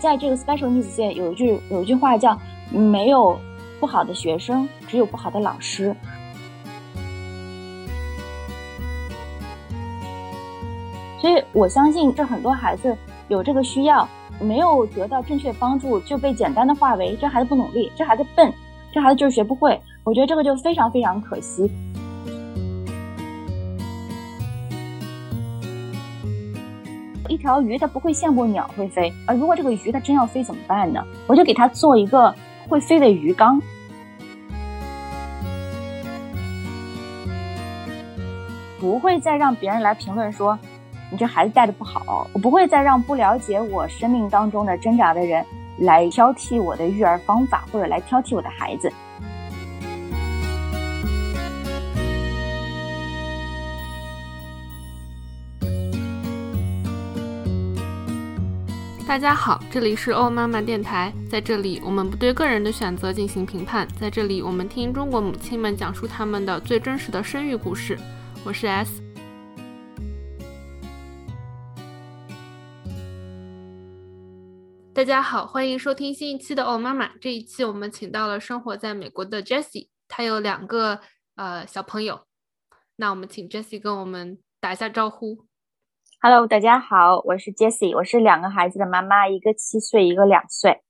在这个 special needs 界有一句有一句话叫“没有不好的学生，只有不好的老师”。所以我相信，这很多孩子有这个需要，没有得到正确帮助，就被简单的化为这孩子不努力，这孩子笨，这孩子就是学不会。我觉得这个就非常非常可惜。一条鱼它不会羡慕鸟会飞，啊如果这个鱼它真要飞怎么办呢？我就给它做一个会飞的鱼缸，不会再让别人来评论说。你这孩子带的不好，我不会再让不了解我生命当中的挣扎的人来挑剔我的育儿方法，或者来挑剔我的孩子。大家好，这里是欧妈妈电台，在这里我们不对个人的选择进行评判，在这里我们听中国母亲们讲述他们的最真实的生育故事。我是 S。大家好，欢迎收听新一期的欧妈妈。这一期我们请到了生活在美国的 Jessie，她有两个呃小朋友。那我们请 Jessie 跟我们打一下招呼。Hello，大家好，我是 Jessie，我是两个孩子的妈妈，一个七岁，一个两岁，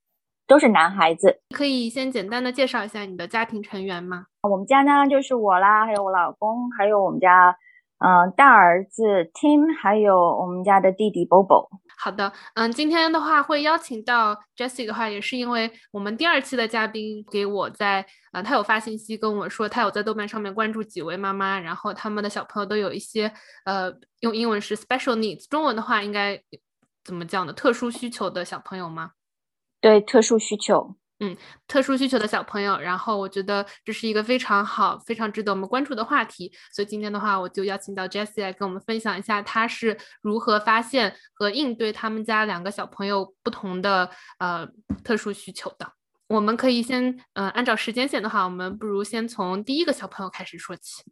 都是男孩子。可以先简单的介绍一下你的家庭成员吗？我们家呢就是我啦，还有我老公，还有我们家嗯大儿子 Tim，还有我们家的弟弟 Bobo。好的，嗯，今天的话会邀请到 Jessie 的话，也是因为我们第二期的嘉宾给我在，呃，他有发信息跟我说，他有在豆瓣上面关注几位妈妈，然后他们的小朋友都有一些，呃，用英文是 special needs，中文的话应该怎么讲呢？特殊需求的小朋友吗？对，特殊需求。嗯，特殊需求的小朋友，然后我觉得这是一个非常好、非常值得我们关注的话题，所以今天的话，我就邀请到 Jessie 来跟我们分享一下，他是如何发现和应对他们家两个小朋友不同的呃特殊需求的。我们可以先，嗯，按照时间线的话，我们不如先从第一个小朋友开始说起。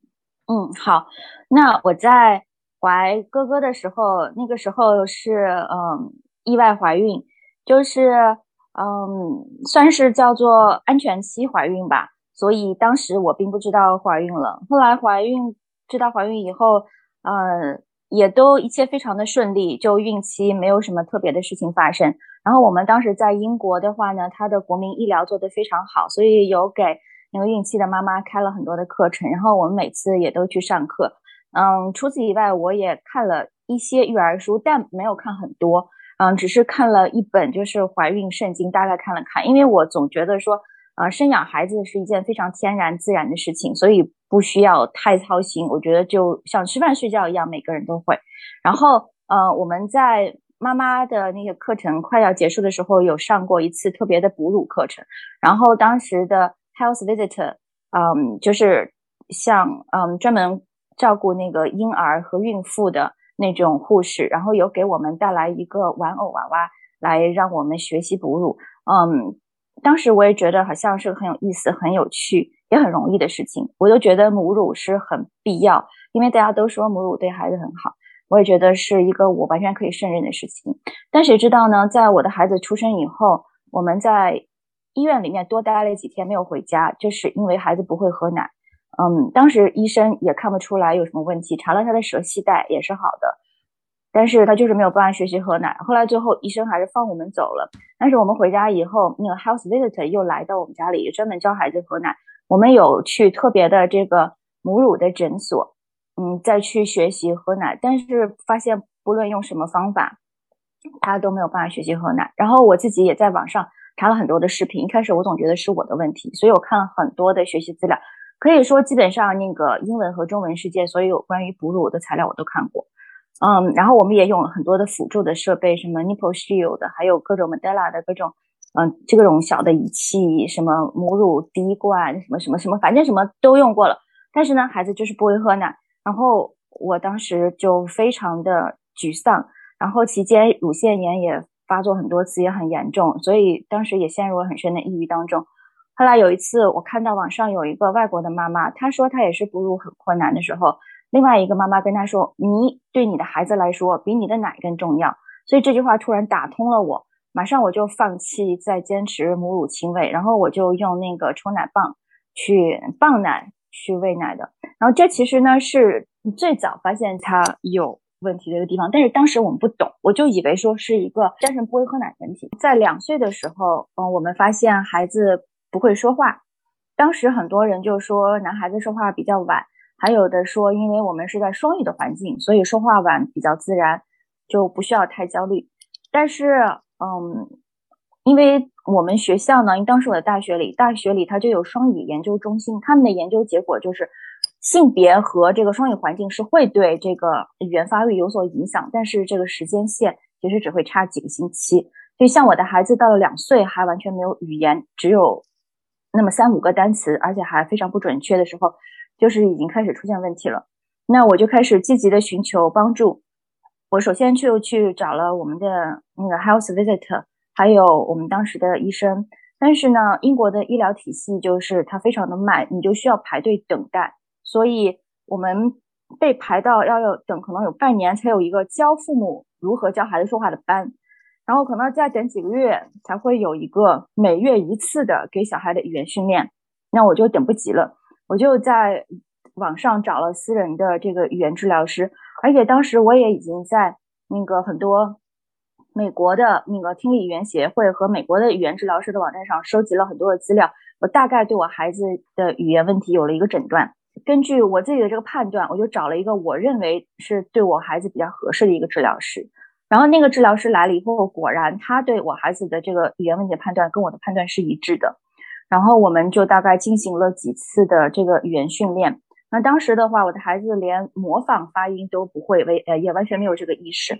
嗯，好，那我在怀哥哥的时候，那个时候是嗯意外怀孕，就是。嗯，算是叫做安全期怀孕吧，所以当时我并不知道怀孕了。后来怀孕，知道怀孕以后，呃，也都一切非常的顺利，就孕期没有什么特别的事情发生。然后我们当时在英国的话呢，它的国民医疗做得非常好，所以有给那个孕期的妈妈开了很多的课程，然后我们每次也都去上课。嗯，除此以外，我也看了一些育儿书，但没有看很多。嗯，只是看了一本就是怀孕圣经，大概看了看，因为我总觉得说，呃，生养孩子是一件非常天然自然的事情，所以不需要太操心。我觉得就像吃饭睡觉一样，每个人都会。然后，呃，我们在妈妈的那个课程快要结束的时候，有上过一次特别的哺乳课程。然后当时的 health visitor，嗯，就是像嗯专门照顾那个婴儿和孕妇的。那种护士，然后有给我们带来一个玩偶娃娃来让我们学习哺乳。嗯，当时我也觉得好像是很有意思、很有趣，也很容易的事情。我都觉得母乳是很必要，因为大家都说母乳对孩子很好，我也觉得是一个我完全可以胜任的事情。但谁知道呢？在我的孩子出生以后，我们在医院里面多待了几天，没有回家，就是因为孩子不会喝奶。嗯，当时医生也看不出来有什么问题，查了他的舌系带也是好的，但是他就是没有办法学习喝奶。后来最后医生还是放我们走了。但是我们回家以后，那个 health visitor 又来到我们家里，专门教孩子喝奶。我们有去特别的这个母乳的诊所，嗯，再去学习喝奶。但是发现不论用什么方法，他都没有办法学习喝奶。然后我自己也在网上查了很多的视频，一开始我总觉得是我的问题，所以我看了很多的学习资料。可以说，基本上那个英文和中文世界所有关于哺乳的材料我都看过，嗯，然后我们也用了很多的辅助的设备，什么 nipple shield，还有各种 Medela 的各种，嗯，这种小的仪器，什么母乳滴灌，什么什么什么，反正什么都用过了。但是呢，孩子就是不会喝奶，然后我当时就非常的沮丧，然后期间乳腺炎也发作很多次，也很严重，所以当时也陷入了很深的抑郁当中。后来有一次，我看到网上有一个外国的妈妈，她说她也是哺乳很困难的时候，另外一个妈妈跟她说：“你对你的孩子来说，比你的奶更重要。”所以这句话突然打通了我，马上我就放弃再坚持母乳亲喂，然后我就用那个抽奶棒去棒奶去喂奶的。然后这其实呢是最早发现他有问题的一个地方，但是当时我们不懂，我就以为说是一个单纯不会喝奶的问题。在两岁的时候，嗯，我们发现孩子不会说话，当时很多人就说男孩子说话比较晚，还有的说因为我们是在双语的环境，所以说话晚比较自然，就不需要太焦虑。但是，嗯，因为我们学校呢，因为当时我的大学里，大学里它就有双语研究中心，他们的研究结果就是。性别和这个双语环境是会对这个语言发育有所影响，但是这个时间线其实只会差几个星期。就像我的孩子到了两岁还完全没有语言，只有那么三五个单词，而且还非常不准确的时候，就是已经开始出现问题了。那我就开始积极的寻求帮助。我首先就去找了我们的那个 health visit，还有我们当时的医生。但是呢，英国的医疗体系就是它非常的慢，你就需要排队等待。所以我们被排到要有等，可能有半年才有一个教父母如何教孩子说话的班，然后可能再等几个月才会有一个每月一次的给小孩的语言训练。那我就等不及了，我就在网上找了私人的这个语言治疗师，而且当时我也已经在那个很多美国的那个听力语言协会和美国的语言治疗师的网站上收集了很多的资料，我大概对我孩子的语言问题有了一个诊断。根据我自己的这个判断，我就找了一个我认为是对我孩子比较合适的一个治疗师。然后那个治疗师来了以后，果然他对我孩子的这个语言问题的判断跟我的判断是一致的。然后我们就大概进行了几次的这个语言训练。那当时的话，我的孩子连模仿发音都不会，为呃也完全没有这个意识。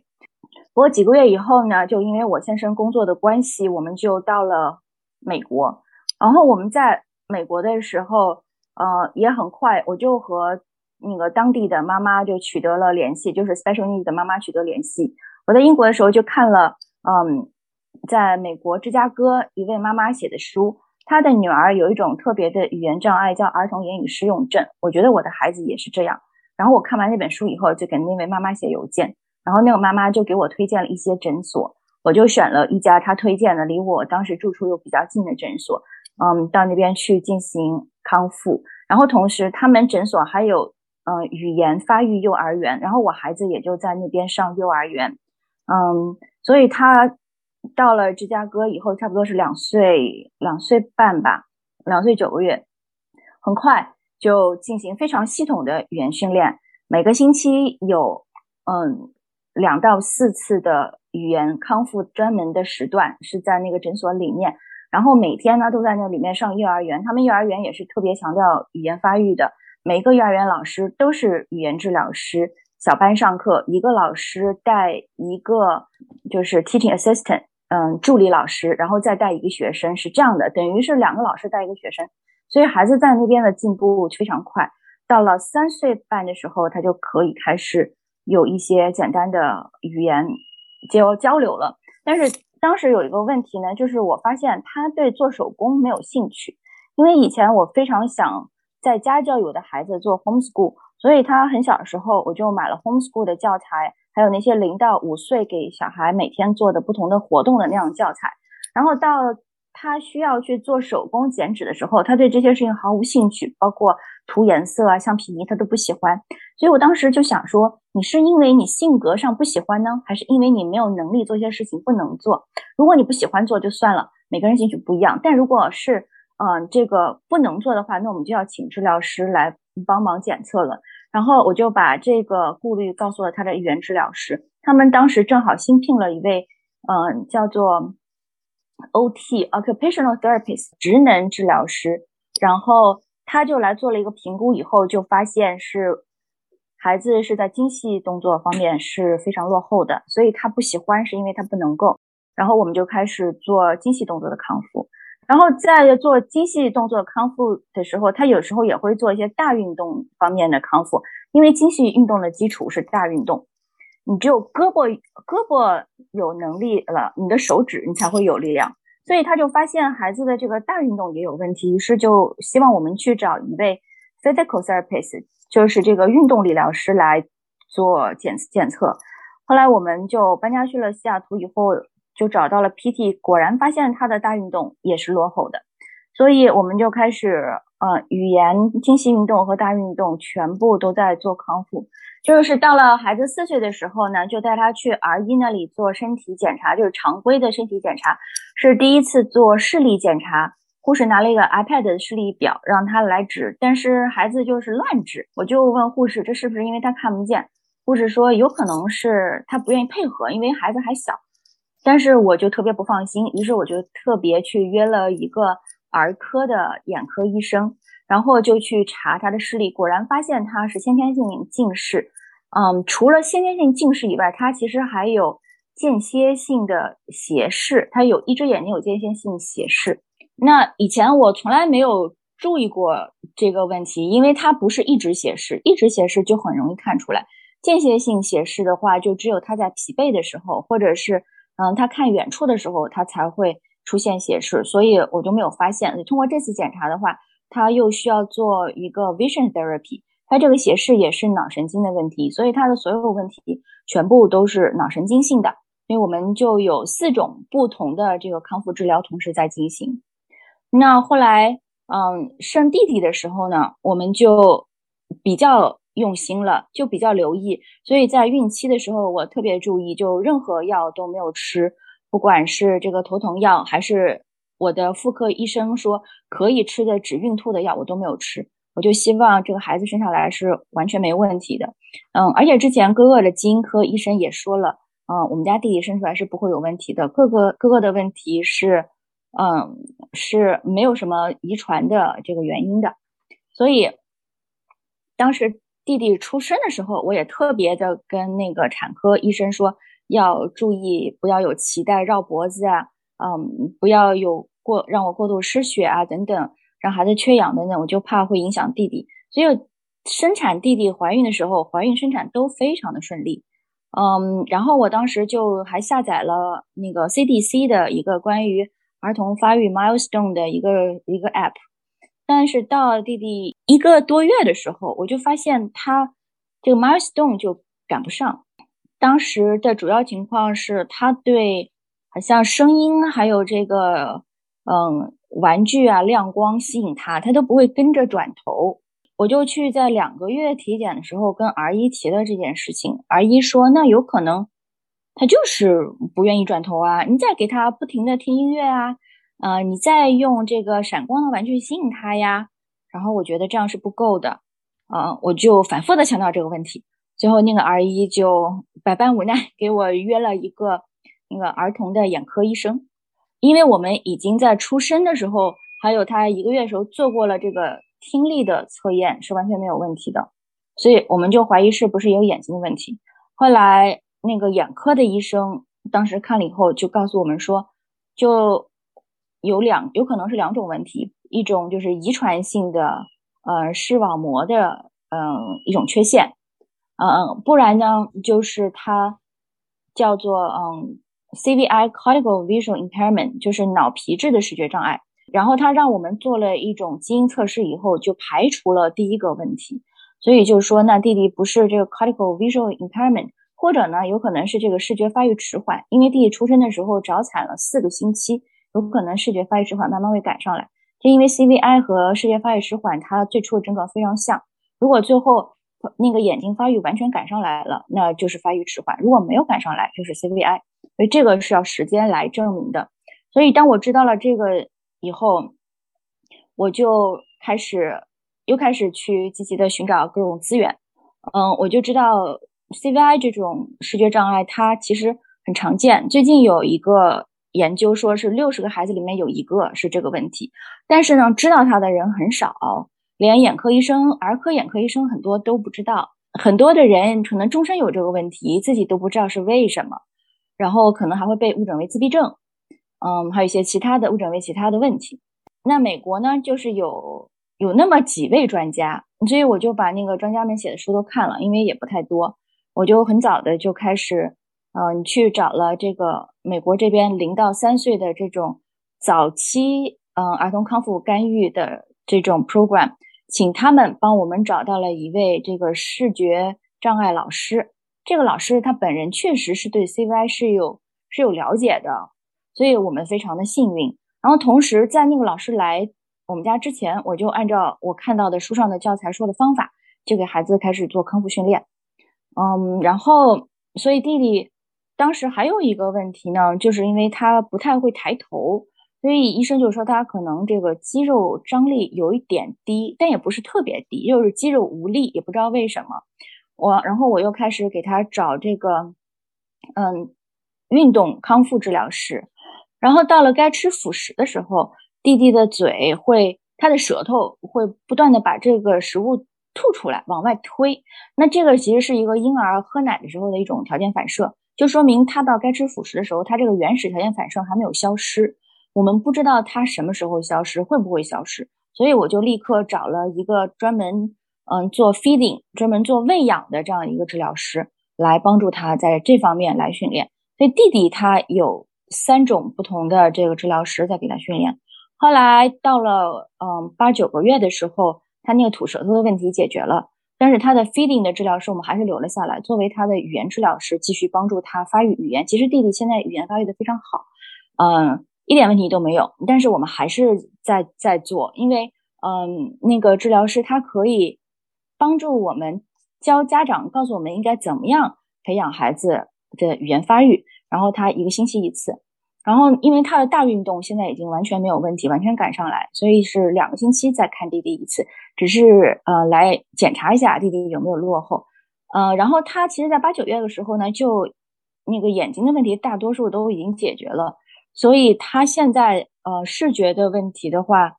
不过几个月以后呢，就因为我先生工作的关系，我们就到了美国。然后我们在美国的时候。呃，也很快，我就和那个当地的妈妈就取得了联系，就是 special needs 的妈妈取得联系。我在英国的时候就看了，嗯，在美国芝加哥一位妈妈写的书，她的女儿有一种特别的语言障碍，叫儿童言语失用症。我觉得我的孩子也是这样。然后我看完那本书以后，就给那位妈妈写邮件，然后那个妈妈就给我推荐了一些诊所，我就选了一家她推荐的，离我当时住处又比较近的诊所。嗯，到那边去进行康复，然后同时他们诊所还有嗯语言发育幼儿园，然后我孩子也就在那边上幼儿园，嗯，所以他到了芝加哥以后，差不多是两岁两岁半吧，两岁九个月，很快就进行非常系统的语言训练，每个星期有嗯两到四次的语言康复专门的时段是在那个诊所里面。然后每天呢都在那里面上幼儿园，他们幼儿园也是特别强调语言发育的。每个幼儿园老师都是语言治疗师，小班上课，一个老师带一个就是 teaching assistant，嗯，助理老师，然后再带一个学生，是这样的，等于是两个老师带一个学生。所以孩子在那边的进步非常快。到了三岁半的时候，他就可以开始有一些简单的语言交交流了，但是。当时有一个问题呢，就是我发现他对做手工没有兴趣，因为以前我非常想在家教有的孩子做 homeschool，所以他很小的时候我就买了 homeschool 的教材，还有那些零到五岁给小孩每天做的不同的活动的那样教材，然后到。他需要去做手工剪纸的时候，他对这些事情毫无兴趣，包括涂颜色啊、橡皮泥，他都不喜欢。所以我当时就想说，你是因为你性格上不喜欢呢，还是因为你没有能力做一些事情不能做？如果你不喜欢做就算了，每个人兴趣不一样。但如果是嗯这个不能做的话，那我们就要请治疗师来帮忙检测了。然后我就把这个顾虑告诉了他的语言治疗师，他们当时正好新聘了一位嗯叫做。OT occupational therapist 职能治疗师，然后他就来做了一个评估，以后就发现是孩子是在精细动作方面是非常落后的，所以他不喜欢是因为他不能够。然后我们就开始做精细动作的康复，然后在做精细动作康复的时候，他有时候也会做一些大运动方面的康复，因为精细运动的基础是大运动。你只有胳膊胳膊有能力了，你的手指你才会有力量。所以他就发现孩子的这个大运动也有问题，于是就希望我们去找一位 physical therapist，就是这个运动理疗师来做检检测。后来我们就搬家去了西雅图，以后就找到了 PT，果然发现他的大运动也是落后的，所以我们就开始，呃，语言、精细运动和大运动全部都在做康复。就是到了孩子四岁的时候呢，就带他去 R 一那里做身体检查，就是常规的身体检查，是第一次做视力检查。护士拿了一个 iPad 的视力表让他来指，但是孩子就是乱指。我就问护士，这是不是因为他看不见？护士说有可能是他不愿意配合，因为孩子还小。但是我就特别不放心，于是我就特别去约了一个儿科的眼科医生，然后就去查他的视力，果然发现他是先天性近视。嗯，除了先天性近视以外，他其实还有间歇性的斜视，他有一只眼睛有间歇性斜视。那以前我从来没有注意过这个问题，因为他不是一直斜视，一直斜视就很容易看出来。间歇性斜视的话，就只有他在疲惫的时候，或者是嗯他看远处的时候，他才会出现斜视，所以我就没有发现。通过这次检查的话，他又需要做一个 vision therapy。他这个斜视也是脑神经的问题，所以他的所有问题全部都是脑神经性的。所以我们就有四种不同的这个康复治疗同时在进行。那后来，嗯，生弟弟的时候呢，我们就比较用心了，就比较留意。所以在孕期的时候，我特别注意，就任何药都没有吃，不管是这个头疼药，还是我的妇科医生说可以吃的止孕吐的药，我都没有吃。我就希望这个孩子生下来是完全没问题的，嗯，而且之前哥哥的基因科医生也说了，嗯，我们家弟弟生出来是不会有问题的。哥哥哥哥的问题是，嗯，是没有什么遗传的这个原因的。所以当时弟弟出生的时候，我也特别的跟那个产科医生说，要注意不要有脐带绕脖子啊，嗯，不要有过让我过度失血啊等等。让孩子缺氧等等，我就怕会影响弟弟，所以生产弟弟怀孕的时候，怀孕生产都非常的顺利。嗯，然后我当时就还下载了那个 CDC 的一个关于儿童发育 milestone 的一个一个 app，但是到弟弟一个多月的时候，我就发现他这个 milestone 就赶不上。当时的主要情况是他对好像声音还有这个嗯。玩具啊，亮光吸引他，他都不会跟着转头。我就去在两个月体检的时候跟 R 一提了这件事情，R 一说那有可能他就是不愿意转头啊，你再给他不停的听音乐啊，呃，你再用这个闪光的玩具吸引他呀。然后我觉得这样是不够的，啊，我就反复的强调这个问题。最后那个 R 一就百般无奈给我约了一个那个儿童的眼科医生。因为我们已经在出生的时候，还有他一个月的时候做过了这个听力的测验，是完全没有问题的，所以我们就怀疑是不是有眼睛的问题。后来那个眼科的医生当时看了以后，就告诉我们说，就有两有可能是两种问题，一种就是遗传性的呃视网膜的嗯一种缺陷，嗯，不然呢就是它叫做嗯。CVI cortical visual impairment 就是脑皮质的视觉障碍，然后他让我们做了一种基因测试以后，就排除了第一个问题，所以就是说，那弟弟不是这个 cortical visual impairment，或者呢，有可能是这个视觉发育迟缓，因为弟弟出生的时候早产了四个星期，有可能视觉发育迟缓慢慢会赶上来。就因为 CVI 和视觉发育迟缓，它最初的症状非常像，如果最后那个眼睛发育完全赶上来了，那就是发育迟缓；如果没有赶上来，就是 CVI。所以这个是要时间来证明的。所以当我知道了这个以后，我就开始又开始去积极的寻找各种资源。嗯，我就知道 CVI 这种视觉障碍它其实很常见。最近有一个研究说是六十个孩子里面有一个是这个问题，但是呢，知道它的人很少，连眼科医生、儿科眼科医生很多都不知道。很多的人可能终身有这个问题，自己都不知道是为什么。然后可能还会被误诊为自闭症，嗯，还有一些其他的误诊为其他的问题。那美国呢，就是有有那么几位专家，所以我就把那个专家们写的书都看了，因为也不太多，我就很早的就开始，嗯，去找了这个美国这边零到三岁的这种早期，嗯，儿童康复干预的这种 program，请他们帮我们找到了一位这个视觉障碍老师。这个老师他本人确实是对 CVI 是有是有了解的，所以我们非常的幸运。然后同时在那个老师来我们家之前，我就按照我看到的书上的教材说的方法，就给孩子开始做康复训练。嗯，然后所以弟弟当时还有一个问题呢，就是因为他不太会抬头，所以医生就说他可能这个肌肉张力有一点低，但也不是特别低，就是肌肉无力，也不知道为什么。我然后我又开始给他找这个，嗯，运动康复治疗师。然后到了该吃辅食的时候，弟弟的嘴会，他的舌头会不断的把这个食物吐出来，往外推。那这个其实是一个婴儿喝奶的时候的一种条件反射，就说明他到该吃辅食的时候，他这个原始条件反射还没有消失。我们不知道他什么时候消失，会不会消失，所以我就立刻找了一个专门。嗯，做 feeding 专门做喂养的这样一个治疗师来帮助他在这方面来训练。所以弟弟他有三种不同的这个治疗师在给他训练。后来到了嗯八九个月的时候，他那个吐舌头的问题解决了，但是他的 feeding 的治疗师我们还是留了下来，作为他的语言治疗师，继续帮助他发育语言。其实弟弟现在语言发育的非常好，嗯，一点问题都没有。但是我们还是在在做，因为嗯那个治疗师他可以。帮助我们教家长，告诉我们应该怎么样培养孩子的语言发育。然后他一个星期一次，然后因为他的大运动现在已经完全没有问题，完全赶上来，所以是两个星期再看弟弟一次，只是呃来检查一下弟弟有没有落后。呃，然后他其实，在八九月的时候呢，就那个眼睛的问题大多数都已经解决了，所以他现在呃视觉的问题的话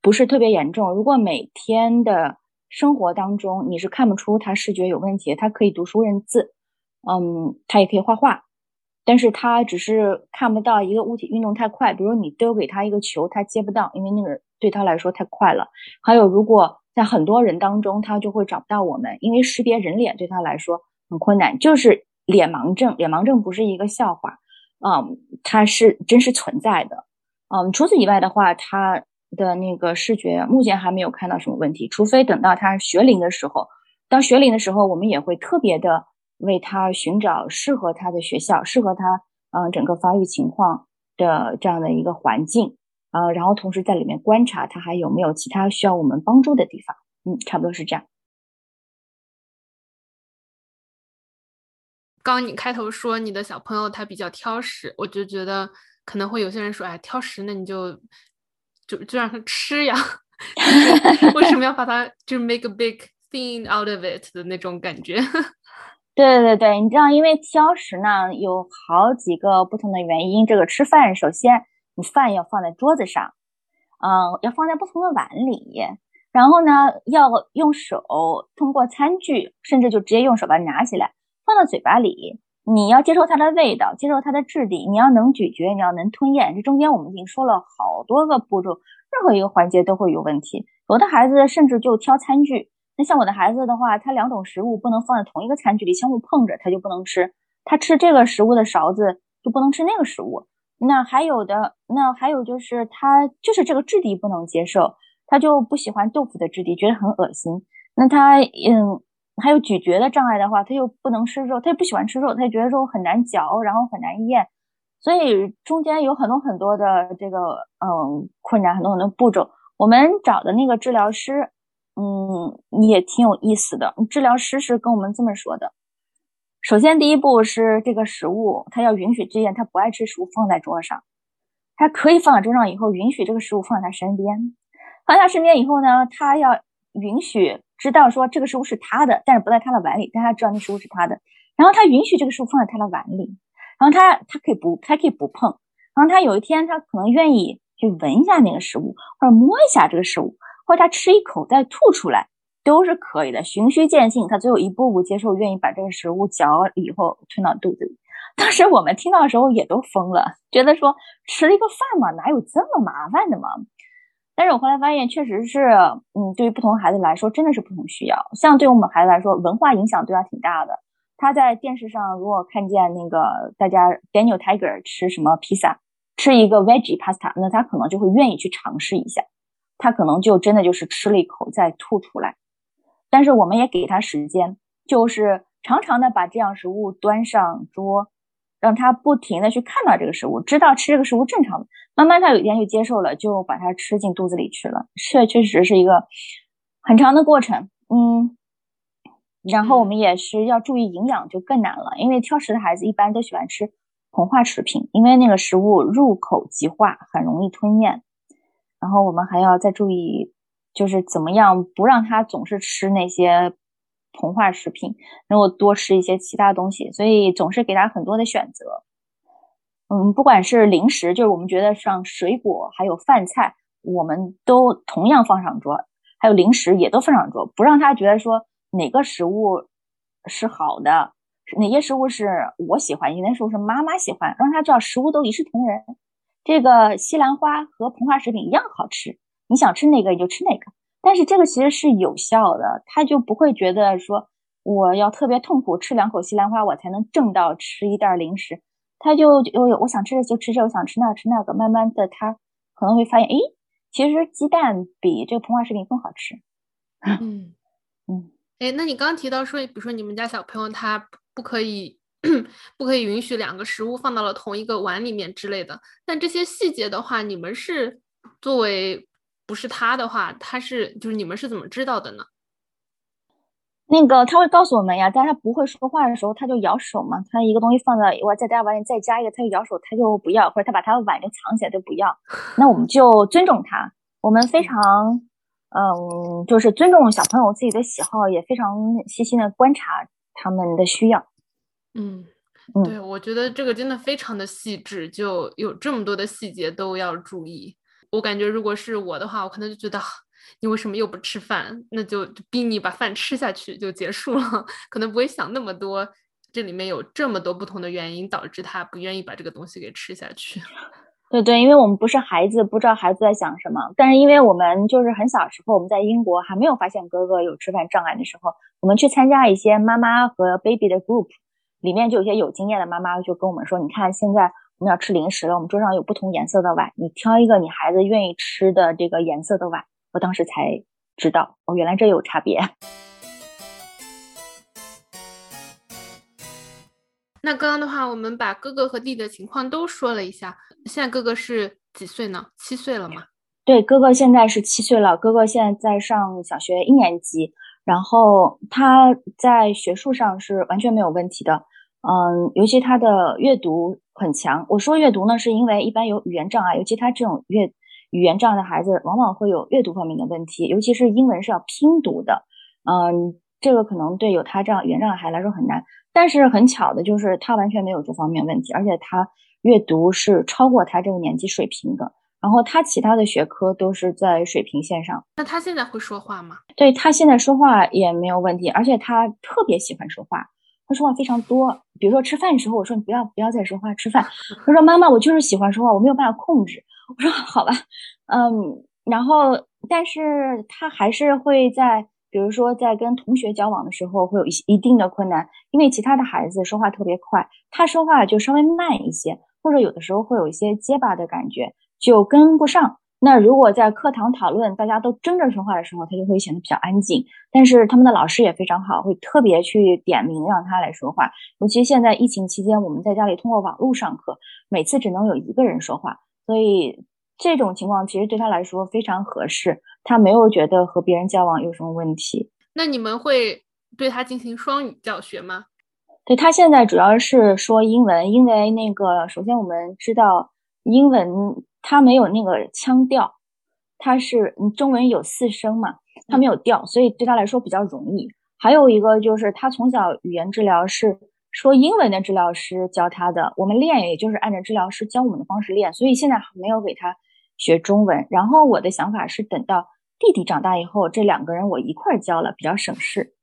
不是特别严重。如果每天的生活当中，你是看不出他视觉有问题，他可以读书认字，嗯，他也可以画画，但是他只是看不到一个物体运动太快，比如你丢给他一个球，他接不到，因为那个对他来说太快了。还有，如果在很多人当中，他就会找不到我们，因为识别人脸对他来说很困难，就是脸盲症。脸盲症不是一个笑话，嗯，它是真实存在的，嗯，除此以外的话，他。的那个视觉目前还没有看到什么问题，除非等到他学龄的时候，到学龄的时候，我们也会特别的为他寻找适合他的学校，适合他嗯整个发育情况的这样的一个环境，呃，然后同时在里面观察他还有没有其他需要我们帮助的地方，嗯，差不多是这样。刚你开头说你的小朋友他比较挑食，我就觉得可能会有些人说，哎，挑食那你就。就就让他吃呀，为什么要把它就是 make a big thing out of it 的那种感觉？对对对，你知道，因为挑食呢有好几个不同的原因。这个吃饭，首先你饭要放在桌子上，嗯，要放在不同的碗里，然后呢要用手通过餐具，甚至就直接用手把它拿起来放到嘴巴里。你要接受它的味道，接受它的质地，你要能咀嚼，你要能吞咽。这中间我们已经说了好多个步骤，任何一个环节都会有问题。有的孩子甚至就挑餐具，像我的孩子的话，他两种食物不能放在同一个餐具里相互碰着，他就不能吃。他吃这个食物的勺子就不能吃那个食物。那还有的，那还有就是他就是这个质地不能接受，他就不喜欢豆腐的质地，觉得很恶心。那他嗯。还有咀嚼的障碍的话，他又不能吃肉，他又不喜欢吃肉，他觉得肉很难嚼，然后很难咽，所以中间有很多很多的这个嗯困难，很多很多步骤。我们找的那个治疗师，嗯，也挺有意思的。治疗师是跟我们这么说的：首先第一步是这个食物，他要允许这件他不爱吃食物放在桌上，他可以放在桌上以后，允许这个食物放在他身边，放在他身边以后呢，他要允许。知道说这个食物是他的，但是不在他的碗里，但他知道那食物是他的，然后他允许这个食物放在他的碗里，然后他他可以不，他可以不碰，然后他有一天他可能愿意去闻一下那个食物，或者摸一下这个食物，或者他吃一口再吐出来都是可以的，循序渐进，他最后一步步接受，愿意把这个食物嚼了以后吞到肚子里。当时我们听到的时候也都疯了，觉得说吃了一个饭嘛，哪有这么麻烦的嘛？但是我后来发现，确实是，嗯，对于不同孩子来说，真的是不同需要。像对我们孩子来说，文化影响对他挺大的。他在电视上如果看见那个大家 Daniel Tiger 吃什么披萨，吃一个 veggie pasta，那他可能就会愿意去尝试一下。他可能就真的就是吃了一口再吐出来。但是我们也给他时间，就是常常的把这样食物端上桌，让他不停的去看到这个食物，知道吃这个食物正常的。慢慢他有一天就接受了，就把它吃进肚子里去了。确确实是一个很长的过程，嗯。然后我们也是要注意营养，就更难了，因为挑食的孩子一般都喜欢吃膨化食品，因为那个食物入口即化，很容易吞咽。然后我们还要再注意，就是怎么样不让他总是吃那些。膨化食品，能够多吃一些其他东西，所以总是给他很多的选择。嗯，不管是零食，就是我们觉得像水果，还有饭菜，我们都同样放上桌，还有零食也都放上桌，不让他觉得说哪个食物是好的，哪些食物是我喜欢，哪些食物是妈妈喜欢，让他知道食物都一视同仁。这个西兰花和膨化食品一样好吃，你想吃哪个你就吃哪个。但是这个其实是有效的，他就不会觉得说我要特别痛苦，吃两口西兰花我才能挣到吃一袋零食，他就有有我想吃的就吃这，我想吃那吃那个，慢慢的他可能会发现，诶，其实鸡蛋比这个膨化食品更好吃。嗯 嗯，哎，那你刚刚提到说，比如说你们家小朋友他不可以 不可以允许两个食物放到了同一个碗里面之类的，但这些细节的话，你们是作为。不是他的话，他是就是你们是怎么知道的呢？那个他会告诉我们呀，但他不会说话的时候，他就摇手嘛。他一个东西放在我在大碗里再加一个，他就摇手，他就不要，或者他把他的碗就藏起来就不要。那我们就尊重他，我们非常嗯，就是尊重小朋友自己的喜好，也非常细心的观察他们的需要。嗯嗯，对，我觉得这个真的非常的细致，就有这么多的细节都要注意。我感觉，如果是我的话，我可能就觉得你为什么又不吃饭？那就逼你把饭吃下去就结束了，可能不会想那么多。这里面有这么多不同的原因导致他不愿意把这个东西给吃下去。对对，因为我们不是孩子，不知道孩子在想什么。但是因为我们就是很小时候，我们在英国还没有发现哥哥有吃饭障碍的时候，我们去参加一些妈妈和 baby 的 group，里面就有些有经验的妈妈就跟我们说：“你看现在。”我们要吃零食了，我们桌上有不同颜色的碗，你挑一个你孩子愿意吃的这个颜色的碗。我当时才知道，哦，原来这有差别。那刚刚的话，我们把哥哥和弟弟的情况都说了一下。现在哥哥是几岁呢？七岁了吗？对，哥哥现在是七岁了。哥哥现在在上小学一年级，然后他在学术上是完全没有问题的。嗯，尤其他的阅读很强。我说阅读呢，是因为一般有语言障碍，尤其他这种阅语言障碍的孩子，往往会有阅读方面的问题，尤其是英文是要拼读的。嗯，这个可能对有他这样语言障碍孩子来说很难。但是很巧的就是他完全没有这方面问题，而且他阅读是超过他这个年纪水平的。然后他其他的学科都是在水平线上。那他现在会说话吗？对他现在说话也没有问题，而且他特别喜欢说话。他说话非常多，比如说吃饭的时候，我说你不要不要再说话吃饭。他说妈妈，我就是喜欢说话，我没有办法控制。我说好吧，嗯，然后但是他还是会在，比如说在跟同学交往的时候会有一些一定的困难，因为其他的孩子说话特别快，他说话就稍微慢一些，或者有的时候会有一些结巴的感觉，就跟不上。那如果在课堂讨论，大家都争着说话的时候，他就会显得比较安静。但是他们的老师也非常好，会特别去点名让他来说话。尤其现在疫情期间，我们在家里通过网络上课，每次只能有一个人说话，所以这种情况其实对他来说非常合适。他没有觉得和别人交往有什么问题。那你们会对他进行双语教学吗？对他现在主要是说英文，因为那个首先我们知道英文。他没有那个腔调，他是中文有四声嘛，他没有调，所以对他来说比较容易。还有一个就是他从小语言治疗是说英文的治疗师教他的，我们练也就是按照治疗师教我们的方式练，所以现在还没有给他学中文。然后我的想法是等到弟弟长大以后，这两个人我一块教了，比较省事。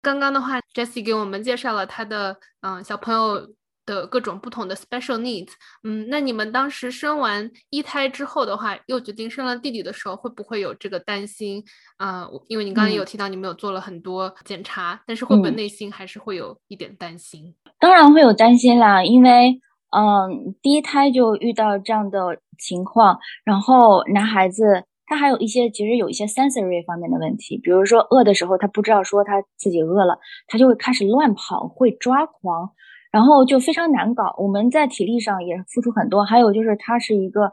刚刚的话，Jessie 给我们介绍了他的嗯小朋友。的各种不同的 special needs，嗯，那你们当时生完一胎之后的话，又决定生了弟弟的时候，会不会有这个担心啊？因为你刚刚也有提到你们有做了很多检查，但是会不会内心还是会有一点担心？当然会有担心啦，因为嗯，第一胎就遇到这样的情况，然后男孩子他还有一些其实有一些 sensory 方面的问题，比如说饿的时候他不知道说他自己饿了，他就会开始乱跑，会抓狂，然后就非常难搞。我们在体力上也付出很多，还有就是他是一个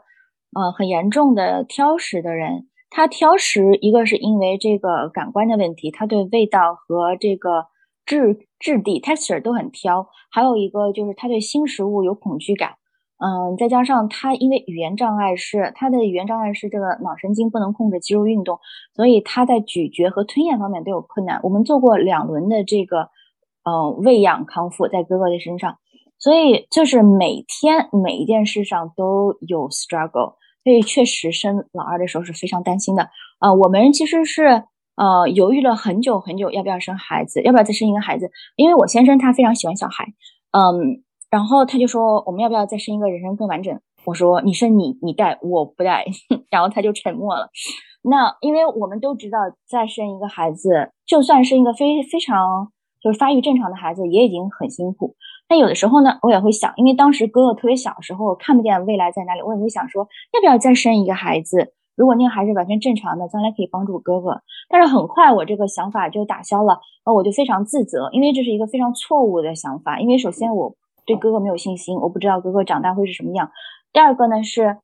呃很严重的挑食的人。他挑食，一个是因为这个感官的问题，他对味道和这个质质地 texture 都很挑，还有一个就是他对新食物有恐惧感。嗯，再加上他因为语言障碍是他的语言障碍是这个脑神经不能控制肌肉运动，所以他在咀嚼和吞咽方面都有困难。我们做过两轮的这个嗯喂养康复在哥哥的身上，所以就是每天每一件事上都有 struggle。所以确实生老二的时候是非常担心的啊。我们其实是呃犹豫了很久很久，要不要生孩子，要不要再生一个孩子？因为我先生他非常喜欢小孩，嗯。然后他就说：“我们要不要再生一个人生更完整？”我说：“你生你你带，我不带。”然后他就沉默了。那因为我们都知道，再生一个孩子，就算是一个非非常就是发育正常的孩子，也已经很辛苦。但有的时候呢，我也会想，因为当时哥哥特别小时候，看不见未来在哪里，我也会想说，要不要再生一个孩子？如果那个孩子完全正常的，将来可以帮助哥哥。但是很快我这个想法就打消了，呃，我就非常自责，因为这是一个非常错误的想法。因为首先我。对哥哥没有信心，我不知道哥哥长大会是什么样。第二个呢是，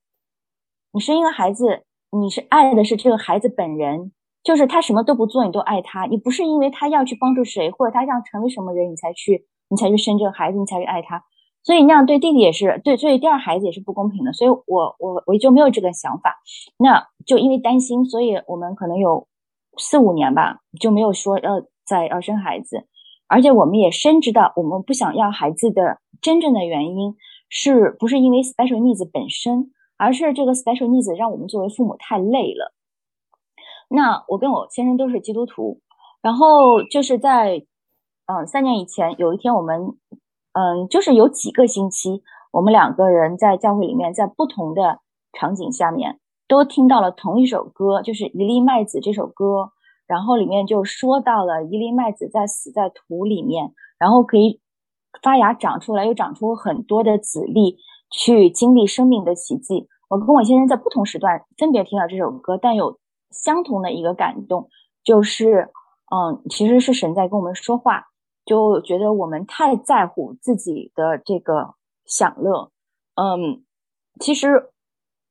你生一个孩子，你是爱的是这个孩子本人，就是他什么都不做，你都爱他。你不是因为他要去帮助谁，或者他想成为什么人，你才去，你才去生这个孩子，你才去爱他。所以那样对弟弟也是，对，所以第二孩子也是不公平的。所以我我我就没有这个想法。那就因为担心，所以我们可能有四五年吧，就没有说要再要生孩子。而且我们也深知到，我们不想要孩子的真正的原因，是不是因为 special needs 本身，而是这个 special needs 让我们作为父母太累了。那我跟我先生都是基督徒，然后就是在嗯三年以前，有一天我们嗯就是有几个星期，我们两个人在教会里面，在不同的场景下面都听到了同一首歌，就是《一粒麦子》这首歌。然后里面就说到了一粒麦子在死在土里面，然后可以发芽长出来，又长出很多的籽粒，去经历生命的奇迹。我跟我先生在不同时段分别听到这首歌，但有相同的一个感动，就是嗯，其实是神在跟我们说话，就觉得我们太在乎自己的这个享乐，嗯，其实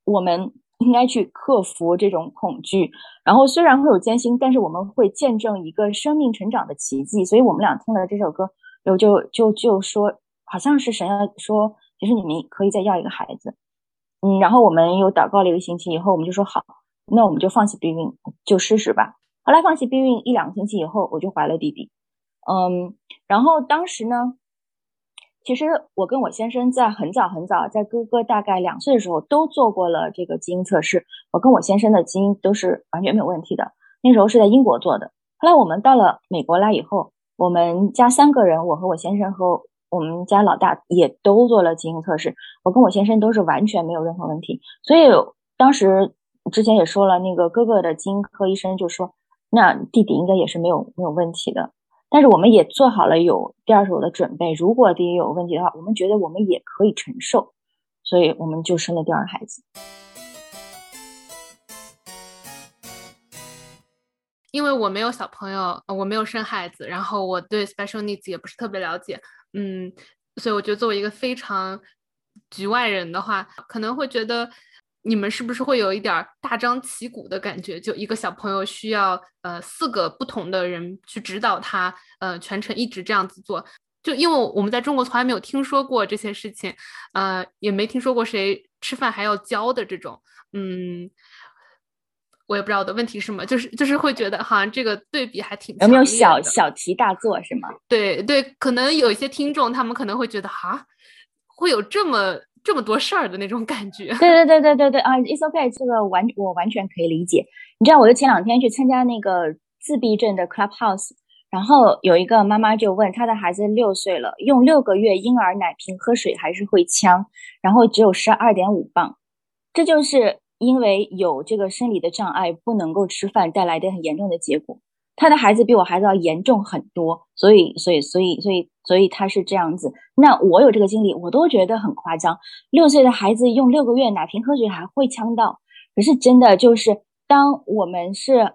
我们。应该去克服这种恐惧，然后虽然会有艰辛，但是我们会见证一个生命成长的奇迹。所以我们俩听了这首歌，然后就就就说，好像是神要说，其实你们可以再要一个孩子。嗯，然后我们又祷告了一个星期以后，我们就说好，那我们就放弃避孕，就试试吧。后来放弃避孕一两个星期以后，我就怀了弟弟。嗯，然后当时呢。其实我跟我先生在很早很早，在哥哥大概两岁的时候都做过了这个基因测试。我跟我先生的基因都是完全没有问题的。那时候是在英国做的。后来我们到了美国来以后，我们家三个人，我和我先生和我们家老大也都做了基因测试。我跟我先生都是完全没有任何问题。所以当时之前也说了，那个哥哥的基因科医生就说，那弟弟应该也是没有没有问题的。但是我们也做好了有第二手的准备，如果第一有问题的话，我们觉得我们也可以承受，所以我们就生了第二孩子。因为我没有小朋友，我没有生孩子，然后我对 special needs 也不是特别了解，嗯，所以我觉得作为一个非常局外人的话，可能会觉得。你们是不是会有一点大张旗鼓的感觉？就一个小朋友需要呃四个不同的人去指导他，呃全程一直这样子做。就因为我们在中国从来没有听说过这些事情，呃也没听说过谁吃饭还要教的这种。嗯，我也不知道我的问题是什么，就是就是会觉得好像这个对比还挺有没有小小题大做是吗？对对，可能有一些听众他们可能会觉得哈，会有这么。这么多事儿的那种感觉，对对对对对对啊，It's OK，这个完我完全可以理解。你知道，我就前两天去参加那个自闭症的 Clubhouse，然后有一个妈妈就问她的孩子六岁了，用六个月婴儿奶瓶喝水还是会呛，然后只有十二点五磅，这就是因为有这个生理的障碍不能够吃饭带来的很严重的结果。他的孩子比我孩子要严重很多，所以，所以，所以，所以，所以他是这样子。那我有这个经历，我都觉得很夸张。六岁的孩子用六个月奶瓶喝水还会呛到，可是真的就是当我们是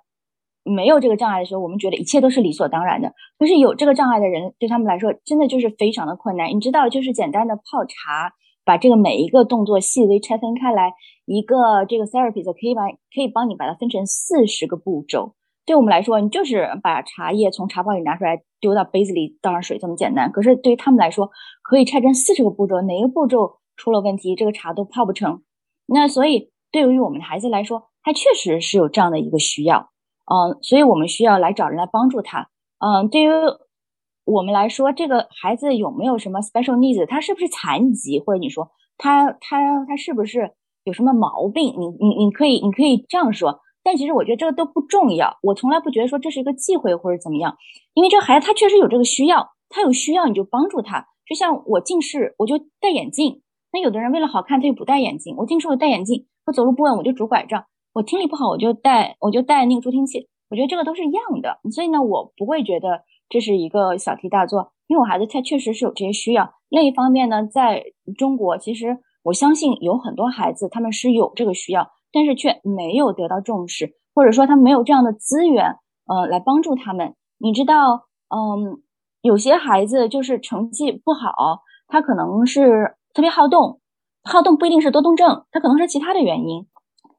没有这个障碍的时候，我们觉得一切都是理所当然的。可是有这个障碍的人，对他们来说真的就是非常的困难。你知道，就是简单的泡茶，把这个每一个动作细微拆分开来，一个这个 therapist 可以把可以帮你把它分成四十个步骤。对我们来说，你就是把茶叶从茶包里拿出来，丢到杯子里，倒上水，这么简单。可是对于他们来说，可以拆成四十个步骤，哪个步骤出了问题，这个茶都泡不成。那所以，对于我们的孩子来说，他确实是有这样的一个需要，嗯，所以我们需要来找人来帮助他。嗯，对于我们来说，这个孩子有没有什么 special needs？他是不是残疾？或者你说他他他是不是有什么毛病？你你你可以你可以这样说。但其实我觉得这个都不重要，我从来不觉得说这是一个忌讳或者怎么样，因为这孩子他确实有这个需要，他有需要你就帮助他。就像我近视，我就戴眼镜。那有的人为了好看他又不戴眼镜，我近视我戴眼镜，我走路不稳我就拄拐杖，我听力不好我就戴我就戴那个助听器。我觉得这个都是一样的，所以呢，我不会觉得这是一个小题大做，因为我孩子他确实是有这些需要。另一方面呢，在中国其实我相信有很多孩子他们是有这个需要。但是却没有得到重视，或者说他没有这样的资源，呃，来帮助他们。你知道，嗯，有些孩子就是成绩不好，他可能是特别好动，好动不一定是多动症，他可能是其他的原因。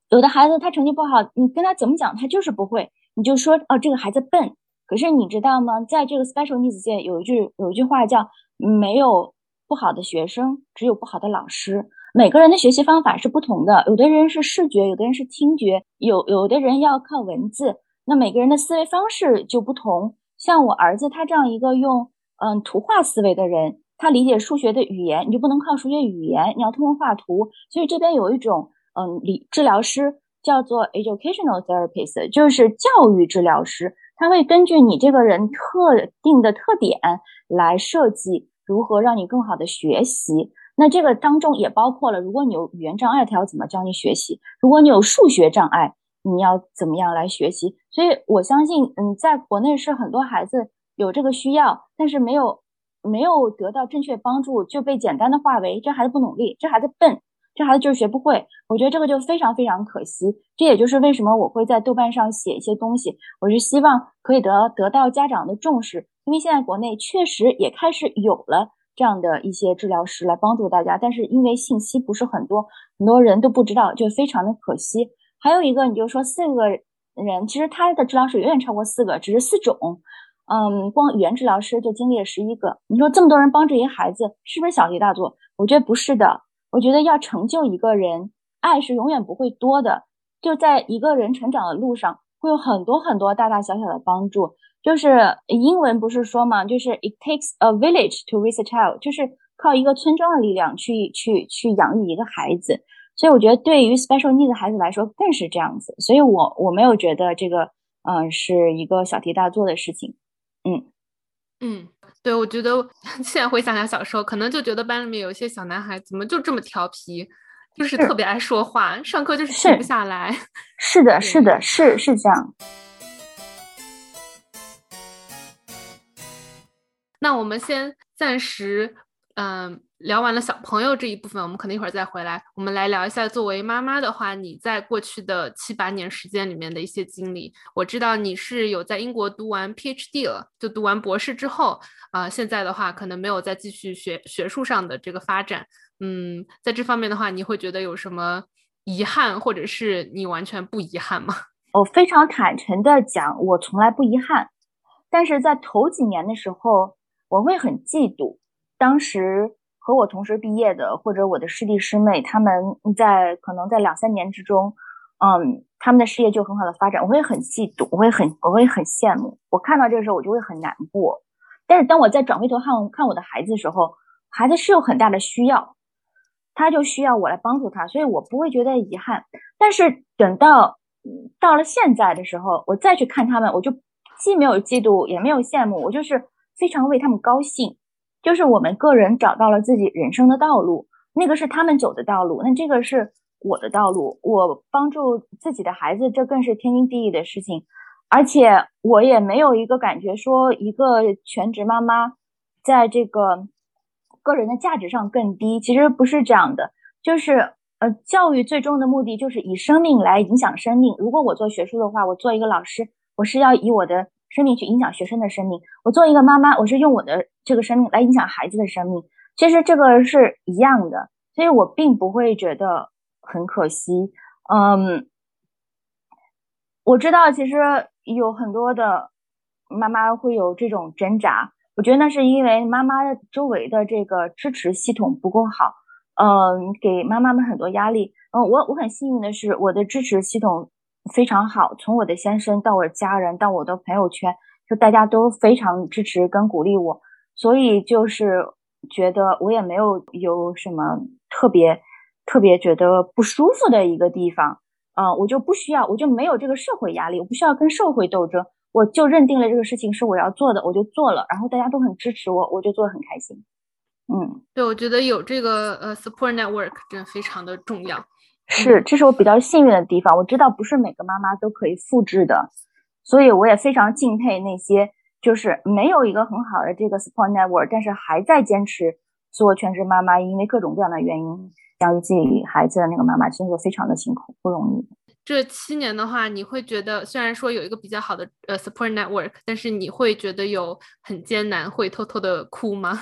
有的孩子他成绩不好，你跟他怎么讲，他就是不会，你就说哦，这个孩子笨。可是你知道吗？在这个 special needs 界有一句有一句话叫没有不好的学生，只有不好的老师。每个人的学习方法是不同的，有的人是视觉，有的人是听觉，有有的人要靠文字。那每个人的思维方式就不同。像我儿子他这样一个用嗯图画思维的人，他理解数学的语言，你就不能靠数学语言，你要通过画图。所以这边有一种嗯理治疗师叫做 educational therapist，就是教育治疗师，他会根据你这个人特定的特点来设计如何让你更好的学习。那这个当中也包括了，如果你有语言障碍，他要怎么教你学习？如果你有数学障碍，你要怎么样来学习？所以我相信，嗯，在国内是很多孩子有这个需要，但是没有没有得到正确帮助，就被简单的化为这孩子不努力，这孩子笨，这孩子就是学不会。我觉得这个就非常非常可惜。这也就是为什么我会在豆瓣上写一些东西，我是希望可以得得到家长的重视，因为现在国内确实也开始有了。这样的一些治疗师来帮助大家，但是因为信息不是很多，很多人都不知道，就非常的可惜。还有一个，你就说四个人，其实他的治疗师远远超过四个，只是四种。嗯，光语言治疗师就经历了十一个。你说这么多人帮助一个孩子，是不是小题大做？我觉得不是的。我觉得要成就一个人，爱是永远不会多的。就在一个人成长的路上，会有很多很多大大小小的帮助。就是英文不是说嘛，就是 it takes a village to raise a child，就是靠一个村庄的力量去去去养育一个孩子。所以我觉得对于 special needs 孩子来说更是这样子。所以我我没有觉得这个嗯是一个小题大做的事情。嗯嗯，对，我觉得 现在回想下小时候，可能就觉得班里面有一些小男孩怎么就这么调皮，就是特别爱说话，上课就是停不下来。是的，是的，是是这样。那我们先暂时，嗯，聊完了小朋友这一部分，我们可能一会儿再回来。我们来聊一下，作为妈妈的话，你在过去的七八年时间里面的一些经历。我知道你是有在英国读完 PhD 了，就读完博士之后，啊，现在的话可能没有再继续学学术上的这个发展。嗯，在这方面的话，你会觉得有什么遗憾，或者是你完全不遗憾吗？我非常坦诚的讲，我从来不遗憾，但是在头几年的时候。我会很嫉妒，当时和我同时毕业的，或者我的师弟师妹，他们在可能在两三年之中，嗯，他们的事业就很好的发展，我会很嫉妒，我会很我会很羡慕。我看到这个时候，我就会很难过。但是当我在转回头看看我的孩子的时候，孩子是有很大的需要，他就需要我来帮助他，所以我不会觉得遗憾。但是等到到了现在的时候，我再去看他们，我就既没有嫉妒，也没有羡慕，我就是。非常为他们高兴，就是我们个人找到了自己人生的道路，那个是他们走的道路，那这个是我的道路。我帮助自己的孩子，这更是天经地义的事情。而且我也没有一个感觉说，一个全职妈妈在这个个人的价值上更低。其实不是这样的，就是呃，教育最终的目的就是以生命来影响生命。如果我做学术的话，我做一个老师，我是要以我的生命去影响学生的生命；我作为一个妈妈，我是用我的这个生命来影响孩子的生命。其实这个是一样的，所以我并不会觉得很可惜。嗯，我知道，其实有很多的妈妈会有这种挣扎。我觉得那是因为妈妈周围的这个支持系统不够好。嗯，给妈妈们很多压力。嗯，我我很幸运的是，我的支持系统非常好，从我的先生到我的家人到我的朋友圈，就大家都非常支持跟鼓励我，所以就是觉得我也没有有什么特别特别觉得不舒服的一个地方。嗯，我就不需要，我就没有这个社会压力，我不需要跟社会斗争，我就认定了这个事情是我要做的，我就做了，然后大家都很支持我，我就做的很开心。嗯，对，我觉得有这个呃 support network 真非常的重要。是，这是我比较幸运的地方。我知道不是每个妈妈都可以复制的，所以我也非常敬佩那些就是没有一个很好的这个 support network，但是还在坚持做全职妈妈，因为各种各样的原因养育自己孩子的那个妈妈，真的非常的辛苦，不容易。这七年的话，你会觉得虽然说有一个比较好的呃 support network，但是你会觉得有很艰难，会偷偷的哭吗？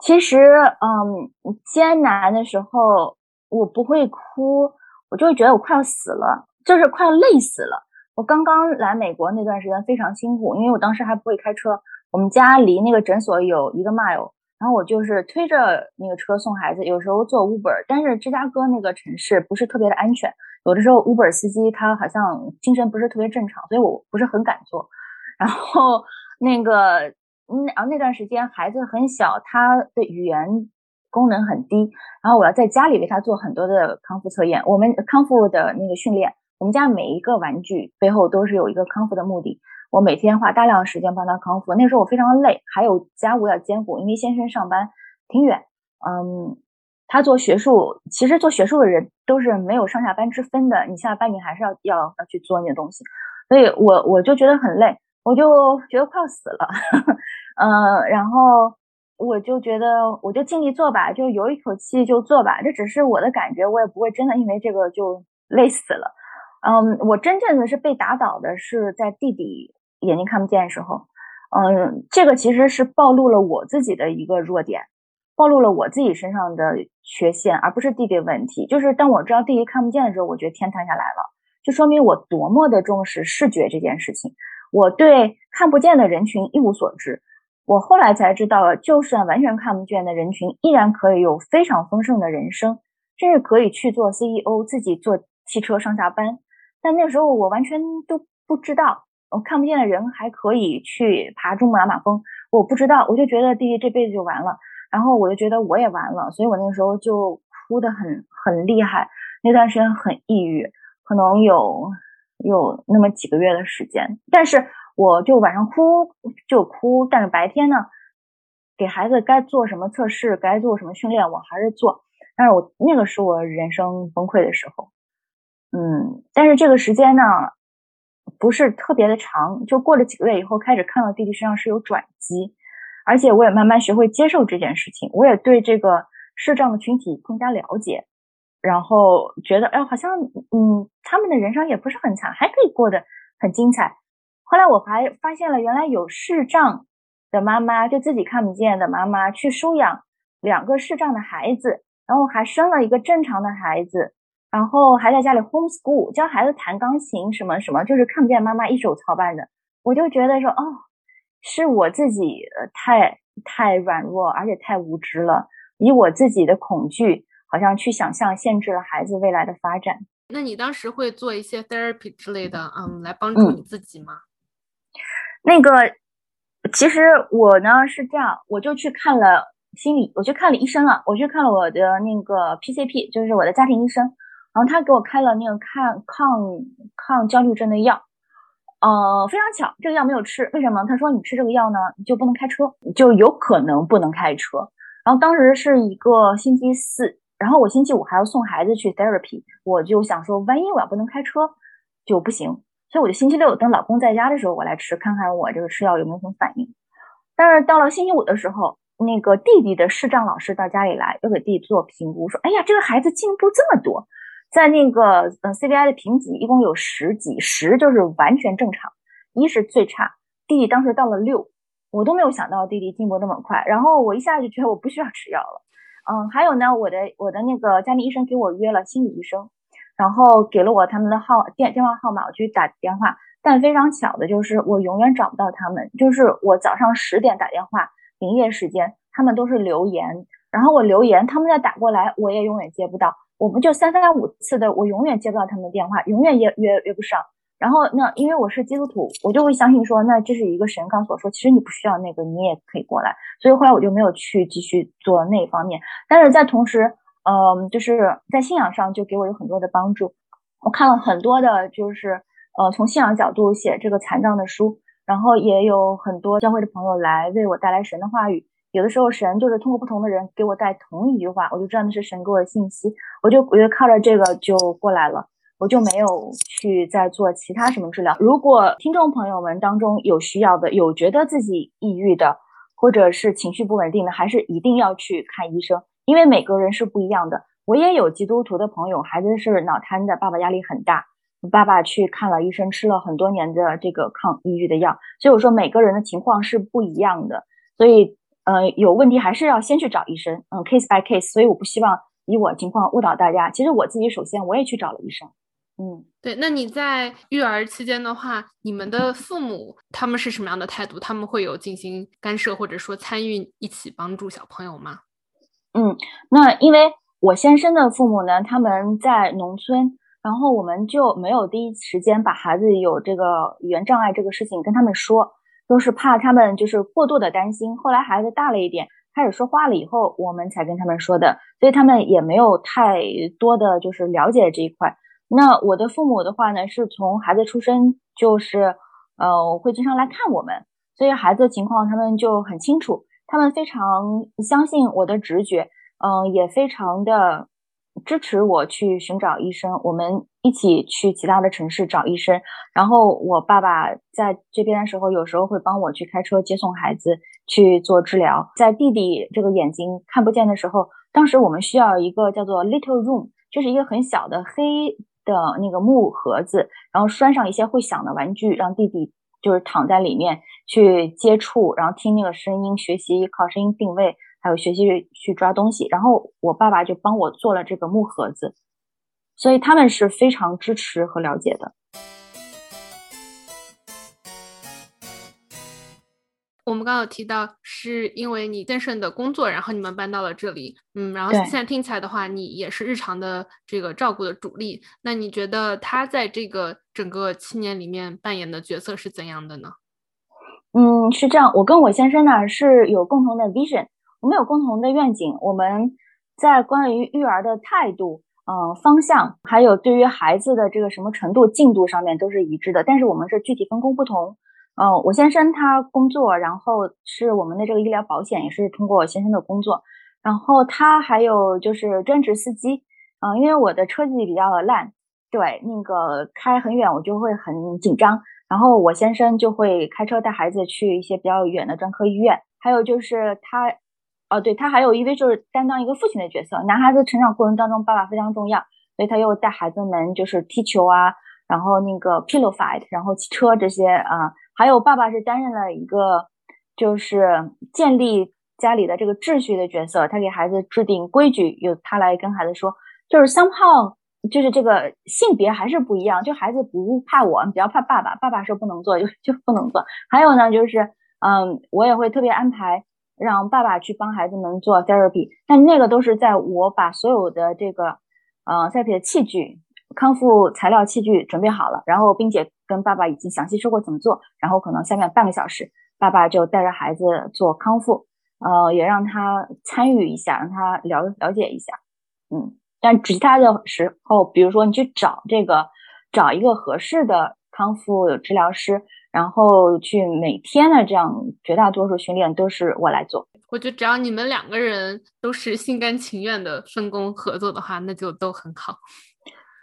其实，嗯，艰难的时候我不会哭，我就会觉得我快要死了，就是快要累死了。我刚刚来美国那段时间非常辛苦，因为我当时还不会开车，我们家离那个诊所有一个 mile，然后我就是推着那个车送孩子，有时候坐 Uber，但是芝加哥那个城市不是特别的安全，有的时候 Uber 司机他好像精神不是特别正常，所以我不是很敢坐。然后那个。嗯然后那段时间孩子很小，他的语言功能很低，然后我要在家里为他做很多的康复测验。我们康复的那个训练，我们家每一个玩具背后都是有一个康复的目的。我每天花大量时间帮他康复。那时候我非常累，还有家务要兼顾，因为先生上班挺远。嗯，他做学术，其实做学术的人都是没有上下班之分的，你下班你还是要要要去做那些东西，所以我我就觉得很累。我就觉得快要死了，嗯，然后我就觉得我就尽力做吧，就有一口气就做吧，这只是我的感觉，我也不会真的因为这个就累死了。嗯，我真正的是被打倒的是在弟弟眼睛看不见的时候，嗯，这个其实是暴露了我自己的一个弱点，暴露了我自己身上的缺陷，而不是弟弟问题。就是当我知道弟弟看不见的时候，我觉得天塌下来了，就说明我多么的重视视觉这件事情。我对看不见的人群一无所知，我后来才知道，就算完全看不见的人群，依然可以有非常丰盛的人生，甚至可以去做 CEO，自己坐汽车上下班。但那时候我完全都不知道，我看不见的人还可以去爬珠穆朗玛峰，我不知道，我就觉得弟弟这辈子就完了，然后我就觉得我也完了，所以我那个时候就哭得很很厉害，那段时间很抑郁，可能有。有那么几个月的时间，但是我就晚上哭就哭，但是白天呢，给孩子该做什么测试，该做什么训练，我还是做。但是我那个是我人生崩溃的时候，嗯，但是这个时间呢，不是特别的长，就过了几个月以后，开始看到弟弟身上是有转机，而且我也慢慢学会接受这件事情，我也对这个视障的群体更加了解。然后觉得，哎，好像，嗯，他们的人生也不是很惨，还可以过得很精彩。后来我还发现了，原来有视障的妈妈，就自己看不见的妈妈，去收养两个视障的孩子，然后还生了一个正常的孩子，然后还在家里 homeschool 教孩子弹钢琴，什么什么，就是看不见妈妈一手操办的。我就觉得说，哦，是我自己太太软弱，而且太无知了，以我自己的恐惧。好像去想象限制了孩子未来的发展。那你当时会做一些 therapy 之类的，嗯，来帮助你自己吗？那个，其实我呢是这样，我就去看了心理，我去看了医生了，我去看了我的那个 PCP，就是我的家庭医生，然后他给我开了那个抗抗抗焦虑症的药。呃，非常巧，这个药没有吃，为什么？他说你吃这个药呢，你就不能开车，就有可能不能开车。然后当时是一个星期四。然后我星期五还要送孩子去 therapy，我就想说，万一我要不能开车就不行，所以我就星期六等老公在家的时候我来吃，看看我这个吃药有没有什么反应。但是到了星期五的时候，那个弟弟的视障老师到家里来，又给弟弟做评估，说：“哎呀，这个孩子进步这么多，在那个嗯 CBI 的评级一共有十级，十就是完全正常，一是最差。弟弟当时到了六，我都没有想到弟弟进步那么快，然后我一下就觉得我不需要吃药了。嗯，还有呢，我的我的那个家庭医生给我约了心理医生，然后给了我他们的号电电话号码，我去打电话。但非常巧的就是我永远找不到他们，就是我早上十点打电话。营业时间，他们都是留言，然后我留言，他们再打过来，我也永远接不到。我们就三番五次的，我永远接不到他们的电话，永远约约约不上。然后那因为我是基督徒，我就会相信说，那这是一个神刚所说，其实你不需要那个，你也可以过来。所以后来我就没有去继续做那方面。但是在同时，嗯，就是在信仰上就给我有很多的帮助。我看了很多的，就是呃，从信仰角度写这个残障的书。然后也有很多教会的朋友来为我带来神的话语，有的时候神就是通过不同的人给我带同一句话，我就知道那是神给我的信息，我就我就靠着这个就过来了，我就没有去再做其他什么治疗。如果听众朋友们当中有需要的，有觉得自己抑郁的，或者是情绪不稳定的，还是一定要去看医生，因为每个人是不一样的。我也有基督徒的朋友，孩子是脑瘫的，爸爸压力很大。爸爸去看了医生，吃了很多年的这个抗抑郁的药，所以我说每个人的情况是不一样的，所以呃有问题还是要先去找医生，嗯，case by case，所以我不希望以我情况误导大家。其实我自己首先我也去找了医生，嗯，对。那你在育儿期间的话，你们的父母他们是什么样的态度？他们会有进行干涉或者说参与一起帮助小朋友吗？嗯，那因为我先生的父母呢，他们在农村。然后我们就没有第一时间把孩子有这个语言障碍这个事情跟他们说，都是怕他们就是过度的担心。后来孩子大了一点，开始说话了以后，我们才跟他们说的，所以他们也没有太多的就是了解这一块。那我的父母的话呢，是从孩子出生就是呃会经常来看我们，所以孩子的情况他们就很清楚，他们非常相信我的直觉，嗯，也非常的。支持我去寻找医生，我们一起去其他的城市找医生。然后我爸爸在这边的时候，有时候会帮我去开车接送孩子去做治疗。在弟弟这个眼睛看不见的时候，当时我们需要一个叫做 little room，就是一个很小的黑的那个木盒子，然后拴上一些会响的玩具，让弟弟就是躺在里面去接触，然后听那个声音，学习靠声音定位。还有学习去抓东西，然后我爸爸就帮我做了这个木盒子，所以他们是非常支持和了解的。我们刚刚有提到，是因为你先生的工作，然后你们搬到了这里，嗯，然后现在听起来的话，你也是日常的这个照顾的主力。那你觉得他在这个整个七年里面扮演的角色是怎样的呢？嗯，是这样，我跟我先生呢是有共同的 vision。我们有共同的愿景，我们在关于育儿的态度、嗯方向，还有对于孩子的这个什么程度、进度上面都是一致的。但是我们是具体分工不同。嗯，我先生他工作，然后是我们的这个医疗保险也是通过我先生的工作。然后他还有就是专职司机。嗯，因为我的车技比较烂，对那个开很远我就会很紧张。然后我先生就会开车带孩子去一些比较远的专科医院。还有就是他。哦，对他还有一位就是担当一个父亲的角色。男孩子成长过程当中，爸爸非常重要，所以他又带孩子们就是踢球啊，然后那个 pillow fight，然后骑车这些啊。还有爸爸是担任了一个就是建立家里的这个秩序的角色，他给孩子制定规矩，由他来跟孩子说，就是香炮就是这个性别还是不一样，就孩子不怕我，比较怕爸爸，爸爸说不能做就 就不能做。还有呢，就是嗯，我也会特别安排。让爸爸去帮孩子们做 therapy，但那个都是在我把所有的这个，呃，therapy 的器具、康复材料、器具准备好了，然后并且跟爸爸已经详细说过怎么做，然后可能下面半个小时，爸爸就带着孩子做康复，呃，也让他参与一下，让他了了解一下，嗯，但其他的时候，比如说你去找这个，找一个合适的康复治疗师。然后去每天的这样绝大多数训练都是我来做。我觉得只要你们两个人都是心甘情愿的分工合作的话，那就都很好。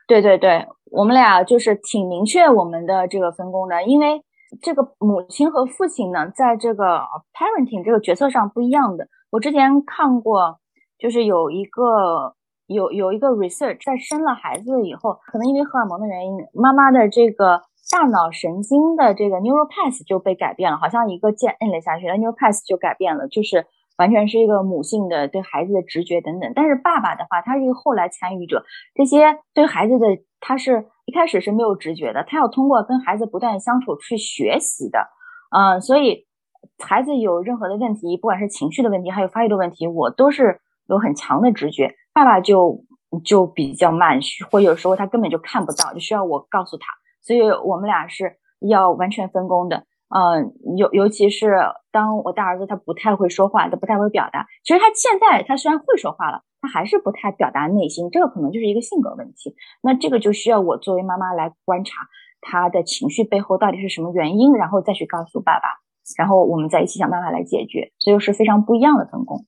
对对对，我们俩就是挺明确我们的这个分工的，因为这个母亲和父亲呢，在这个 parenting 这个角色上不一样的。我之前看过，就是有一个有有一个 research，在生了孩子以后，可能因为荷尔蒙的原因，妈妈的这个大脑神经的这个 neural path 就被改变了，好像一个键摁了下去，那 neural path 就改变了，就是完全是一个母性的对孩子的直觉等等。但是爸爸的话，他是一个后来参与者，这些对孩子的他是一开始是没有直觉的，他要通过跟孩子不断相处去学习的，嗯，所以。孩子有任何的问题，不管是情绪的问题，还有发育的问题，我都是有很强的直觉。爸爸就就比较慢，或有时候他根本就看不到，就需要我告诉他。所以我们俩是要完全分工的。嗯，尤尤其是当我大儿子他不太会说话，他不太会表达。其实他现在他虽然会说话了，他还是不太表达内心，这个可能就是一个性格问题。那这个就需要我作为妈妈来观察他的情绪背后到底是什么原因，然后再去告诉爸爸。然后我们再一起想办法来解决，所以是非常不一样的分工。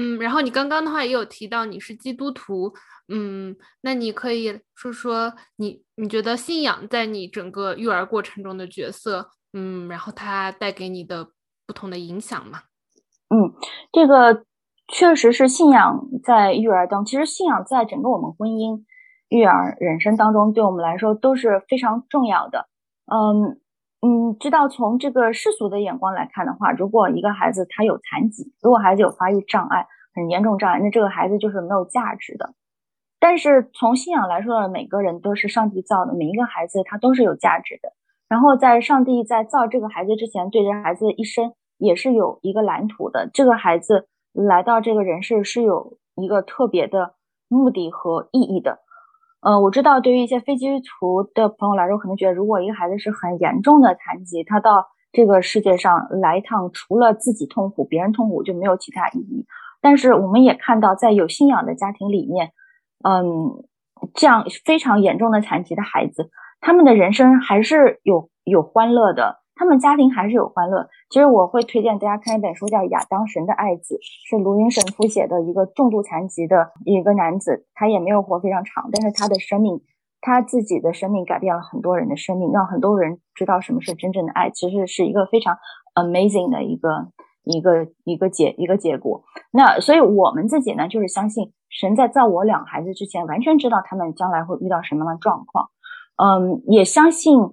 嗯，然后你刚刚的话也有提到你是基督徒，嗯，那你可以说说你你觉得信仰在你整个育儿过程中的角色，嗯，然后它带给你的不同的影响吗？嗯，这个确实是信仰在育儿中，其实信仰在整个我们婚姻。育儿人生当中，对我们来说都是非常重要的。嗯嗯，知道从这个世俗的眼光来看的话，如果一个孩子他有残疾，如果孩子有发育障碍，很严重障碍，那这个孩子就是没有价值的。但是从信仰来说呢，每个人都是上帝造的，每一个孩子他都是有价值的。然后在上帝在造这个孩子之前，对这孩子一生也是有一个蓝图的。这个孩子来到这个人世是有一个特别的目的和意义的。呃，我知道，对于一些非基督徒的朋友来说，可能觉得如果一个孩子是很严重的残疾，他到这个世界上来一趟，除了自己痛苦，别人痛苦就没有其他意义。但是我们也看到，在有信仰的家庭里面，嗯，这样非常严重的残疾的孩子，他们的人生还是有有欢乐的。他们家庭还是有欢乐。其实我会推荐大家看一本书，叫《亚当神的爱子》，是卢云神父写的一个重度残疾的一个男子，他也没有活非常长，但是他的生命，他自己的生命改变了很多人的生命，让很多人知道什么是真正的爱。其实是一个非常 amazing 的一个一个一个结一个结果。那所以我们自己呢，就是相信神在造我两孩子之前，完全知道他们将来会遇到什么样的状况。嗯，也相信。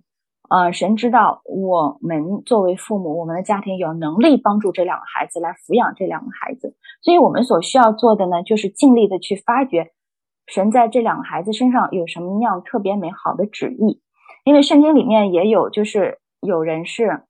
呃，神知道我们作为父母，我们的家庭有能力帮助这两个孩子来抚养这两个孩子，所以我们所需要做的呢，就是尽力的去发掘神在这两个孩子身上有什么样特别美好的旨意。因为圣经里面也有，就是有人是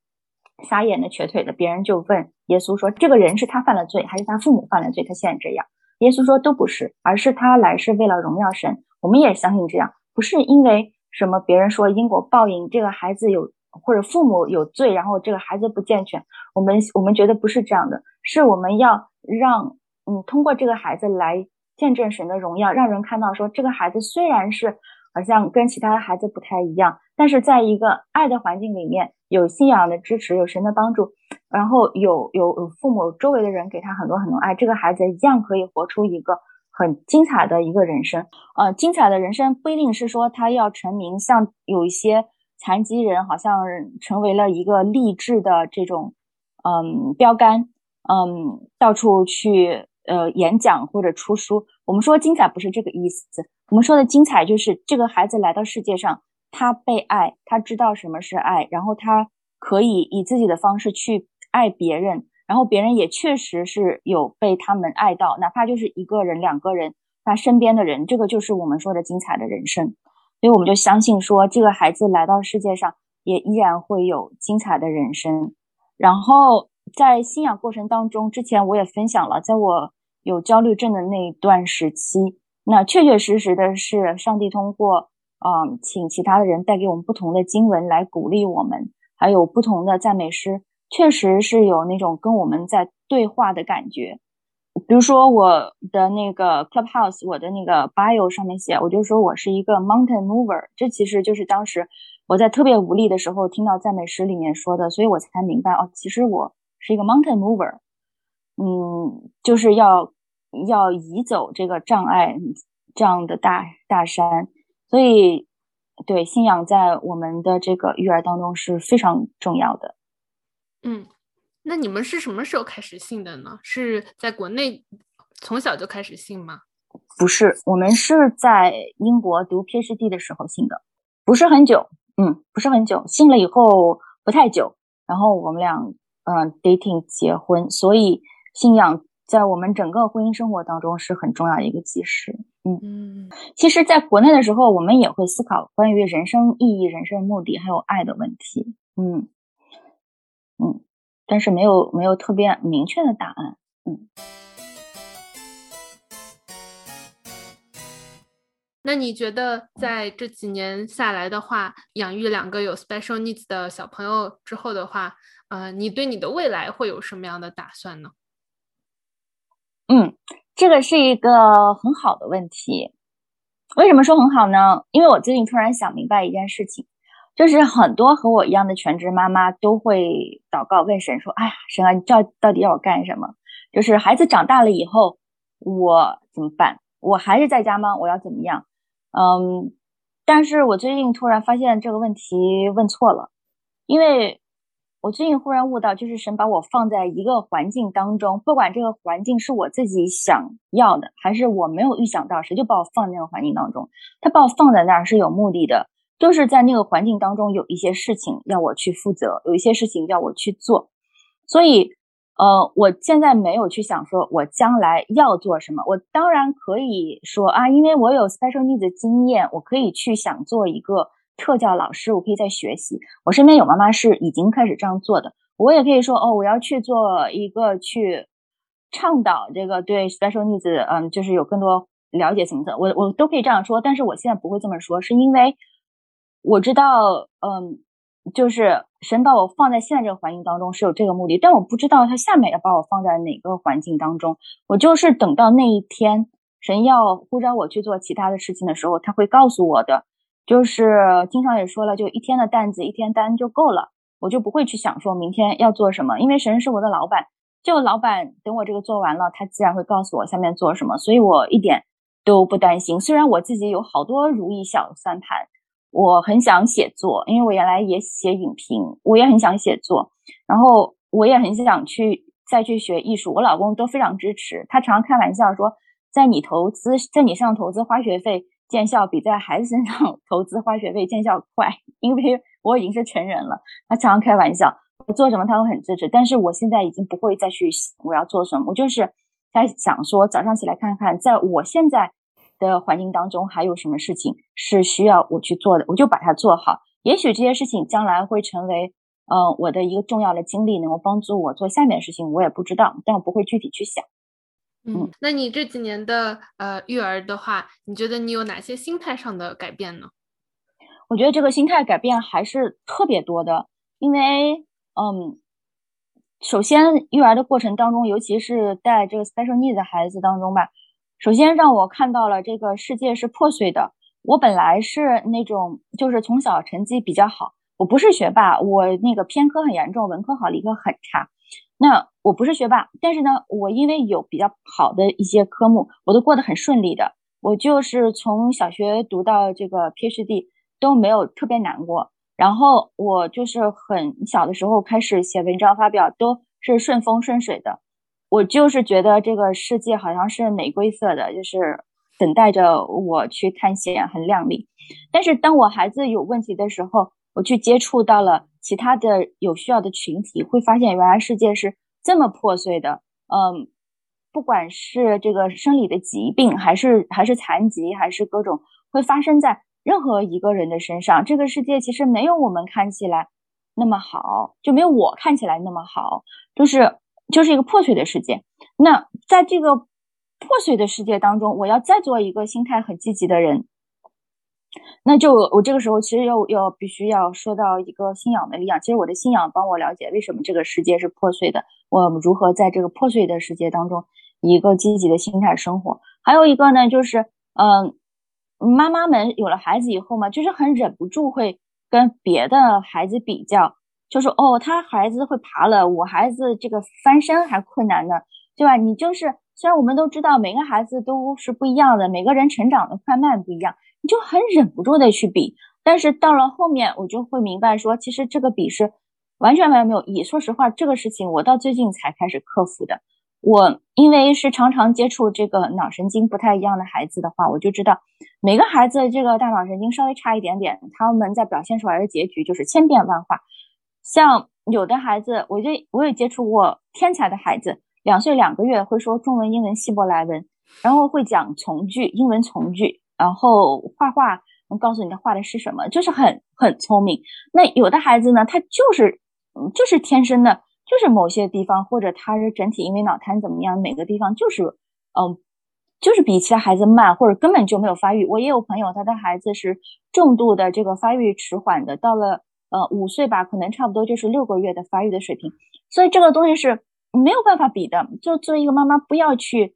瞎眼的、瘸腿的，别人就问耶稣说：“这个人是他犯了罪，还是他父母犯了罪？他现在这样？”耶稣说：“都不是，而是他来是为了荣耀神。”我们也相信这样，不是因为。什么？别人说因果报应，这个孩子有或者父母有罪，然后这个孩子不健全。我们我们觉得不是这样的，是我们要让嗯通过这个孩子来见证神的荣耀，让人看到说这个孩子虽然是好像跟其他的孩子不太一样，但是在一个爱的环境里面，有信仰的支持，有神的帮助，然后有有父母周围的人给他很多很多爱，这个孩子一样可以活出一个。很精彩的一个人生，呃，精彩的人生不一定是说他要成名，像有一些残疾人好像成为了一个励志的这种，嗯，标杆，嗯，到处去呃演讲或者出书。我们说精彩不是这个意思，我们说的精彩就是这个孩子来到世界上，他被爱，他知道什么是爱，然后他可以以自己的方式去爱别人。然后别人也确实是有被他们爱到，哪怕就是一个人、两个人，他身边的人，这个就是我们说的精彩的人生。所以我们就相信说，这个孩子来到世界上也依然会有精彩的人生。然后在信仰过程当中，之前我也分享了，在我有焦虑症的那一段时期，那确确实实的是上帝通过嗯，请其他的人带给我们不同的经文来鼓励我们，还有不同的赞美诗。确实是有那种跟我们在对话的感觉，比如说我的那个 Clubhouse，我的那个 bio 上面写，我就说我是一个 Mountain Mover，这其实就是当时我在特别无力的时候听到赞美诗里面说的，所以我才明白哦，其实我是一个 Mountain Mover，嗯，就是要要移走这个障碍这样的大大山，所以对信仰在我们的这个育儿当中是非常重要的。嗯，那你们是什么时候开始信的呢？是在国内从小就开始信吗？不是，我们是在英国读 PhD 的时候信的，不是很久，嗯，不是很久，信了以后不太久，然后我们俩嗯 dating 结婚，所以信仰在我们整个婚姻生活当中是很重要的一个基石。嗯嗯，其实，在国内的时候，我们也会思考关于人生意义、人生目的还有爱的问题。嗯嗯，但是没有没有特别明确的答案。嗯。那你觉得在这几年下来的话，养育两个有 special needs 的小朋友之后的话，呃，你对你的未来会有什么样的打算呢？嗯，这个是一个很好的问题。为什么说很好呢？因为我最近突然想明白一件事情，就是很多和我一样的全职妈妈都会祷告问神说：“哎呀，神啊，你到到底要我干什么？就是孩子长大了以后，我怎么办？我还是在家吗？我要怎么样？”嗯，但是我最近突然发现这个问题问错了，因为我最近忽然悟到，就是神把我放在一个环境当中，不管这个环境是我自己想要的，还是我没有预想到，谁就把我放在那个环境当中，他把我放在那儿是有目的的，就是在那个环境当中有一些事情要我去负责，有一些事情要我去做，所以。呃，我现在没有去想说，我将来要做什么。我当然可以说啊，因为我有 special needs 经验，我可以去想做一个特教老师，我可以在学习。我身边有妈妈是已经开始这样做的，我也可以说哦，我要去做一个去倡导这个对 special needs，嗯，就是有更多了解什么的，我我都可以这样说。但是我现在不会这么说，是因为我知道，嗯。就是神把我放在现在这个环境当中是有这个目的，但我不知道他下面要把我放在哪个环境当中。我就是等到那一天神要呼召我去做其他的事情的时候，他会告诉我的。就是经常也说了，就一天的担子一天担就够了，我就不会去想说明天要做什么，因为神是我的老板，就老板等我这个做完了，他自然会告诉我下面做什么，所以我一点都不担心。虽然我自己有好多如意小算盘。我很想写作，因为我原来也写影评，我也很想写作，然后我也很想去再去学艺术。我老公都非常支持，他常常开玩笑说，在你投资，在你上投资花学费见效，比在孩子身上 投资花学费见效快。因为我已经是成人了，他常常开玩笑，我做什么他都很支持。但是我现在已经不会再去我要做什么，我就是在想说，早上起来看看，在我现在。的环境当中还有什么事情是需要我去做的，我就把它做好。也许这些事情将来会成为，呃，我的一个重要的经历，能够帮助我做下面的事情，我也不知道，但我不会具体去想。嗯，那你这几年的呃育儿的话，你觉得你有哪些心态上的改变呢？我觉得这个心态改变还是特别多的，因为嗯，首先育儿的过程当中，尤其是带这个 special needs 的孩子当中吧。首先让我看到了这个世界是破碎的。我本来是那种就是从小成绩比较好，我不是学霸，我那个偏科很严重，文科好，理科很差。那我不是学霸，但是呢，我因为有比较好的一些科目，我都过得很顺利的。我就是从小学读到这个 PhD 都没有特别难过。然后我就是很小的时候开始写文章发表，都是顺风顺水的。我就是觉得这个世界好像是玫瑰色的，就是等待着我去探险，很亮丽。但是当我孩子有问题的时候，我去接触到了其他的有需要的群体，会发现原来世界是这么破碎的。嗯，不管是这个生理的疾病，还是还是残疾，还是各种会发生在任何一个人的身上。这个世界其实没有我们看起来那么好，就没有我看起来那么好，就是。就是一个破碎的世界。那在这个破碎的世界当中，我要再做一个心态很积极的人，那就我这个时候其实要要必须要说到一个信仰的力量。其实我的信仰帮我了解为什么这个世界是破碎的，我如何在这个破碎的世界当中一个积极的心态生活。还有一个呢，就是嗯，妈妈们有了孩子以后嘛，就是很忍不住会跟别的孩子比较。就是哦，他孩子会爬了，我孩子这个翻身还困难呢，对吧？你就是虽然我们都知道每个孩子都是不一样的，每个人成长的快慢不一样，你就很忍不住的去比。但是到了后面，我就会明白说，其实这个比是完全完全没有意义。说实话，这个事情我到最近才开始克服的。我因为是常常接触这个脑神经不太一样的孩子的话，我就知道每个孩子这个大脑神经稍微差一点点，他们在表现出来的结局就是千变万化。像有的孩子，我就我也接触过天才的孩子，两岁两个月会说中文、英文、希伯来文，然后会讲从句，英文从句，然后画画能告诉你他画的是什么，就是很很聪明。那有的孩子呢，他就是就是天生的。就是某些地方，或者他是整体因为脑瘫怎么样，每个地方就是，嗯，就是比其他孩子慢，或者根本就没有发育。我也有朋友，他的孩子是重度的这个发育迟缓的，到了呃五岁吧，可能差不多就是六个月的发育的水平。所以这个东西是没有办法比的。就作为一个妈妈，不要去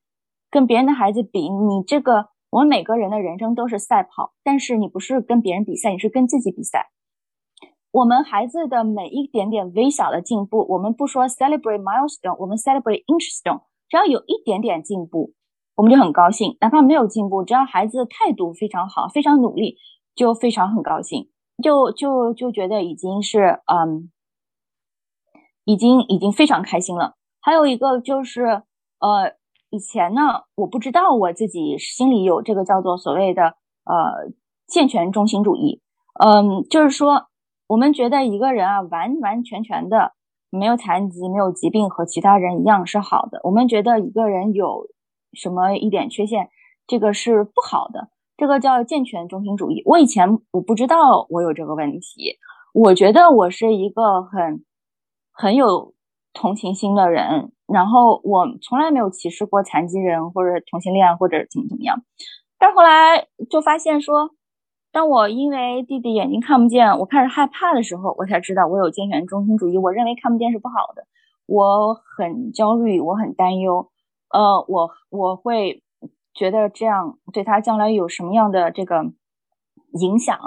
跟别人的孩子比。你这个，我们每个人的人生都是赛跑，但是你不是跟别人比赛，你是跟自己比赛。我们孩子的每一点点微小的进步，我们不说 celebrate milestone，我们 celebrate inch stone。只要有一点点进步，我们就很高兴；哪怕没有进步，只要孩子态度非常好，非常努力，就非常很高兴，就就就觉得已经是嗯，已经已经非常开心了。还有一个就是，呃，以前呢，我不知道我自己心里有这个叫做所谓的呃健全中心主义，嗯，就是说。我们觉得一个人啊，完完全全的没有残疾、没有疾病，和其他人一样是好的。我们觉得一个人有什么一点缺陷，这个是不好的。这个叫健全中心主义。我以前我不知道我有这个问题，我觉得我是一个很很有同情心的人，然后我从来没有歧视过残疾人或者同性恋或者怎么怎么样。但后来就发现说。当我因为弟弟眼睛看不见，我开始害怕的时候，我才知道我有健全中心主义。我认为看不见是不好的，我很焦虑，我很担忧，呃，我我会觉得这样对他将来有什么样的这个影响。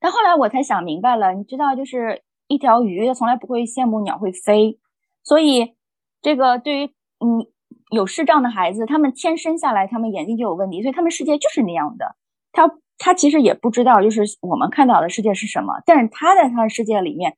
但后来我才想明白了，你知道，就是一条鱼，它从来不会羡慕鸟会飞，所以这个对于嗯有视障的孩子，他们天生下来他们眼睛就有问题，所以他们世界就是那样的，他。他其实也不知道，就是我们看到的世界是什么。但是他在他的世界里面，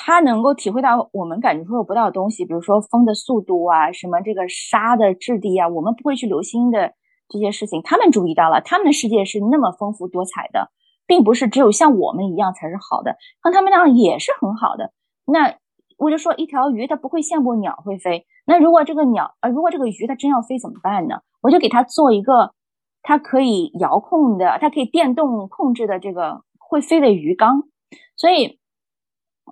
他能够体会到我们感受不到的东西，比如说风的速度啊，什么这个沙的质地啊，我们不会去留心的这些事情，他们注意到了。他们的世界是那么丰富多彩的，并不是只有像我们一样才是好的，像他们那样也是很好的。那我就说，一条鱼它不会羡慕鸟会飞。那如果这个鸟，呃，如果这个鱼它真要飞怎么办呢？我就给它做一个。它可以遥控的，它可以电动控制的这个会飞的鱼缸，所以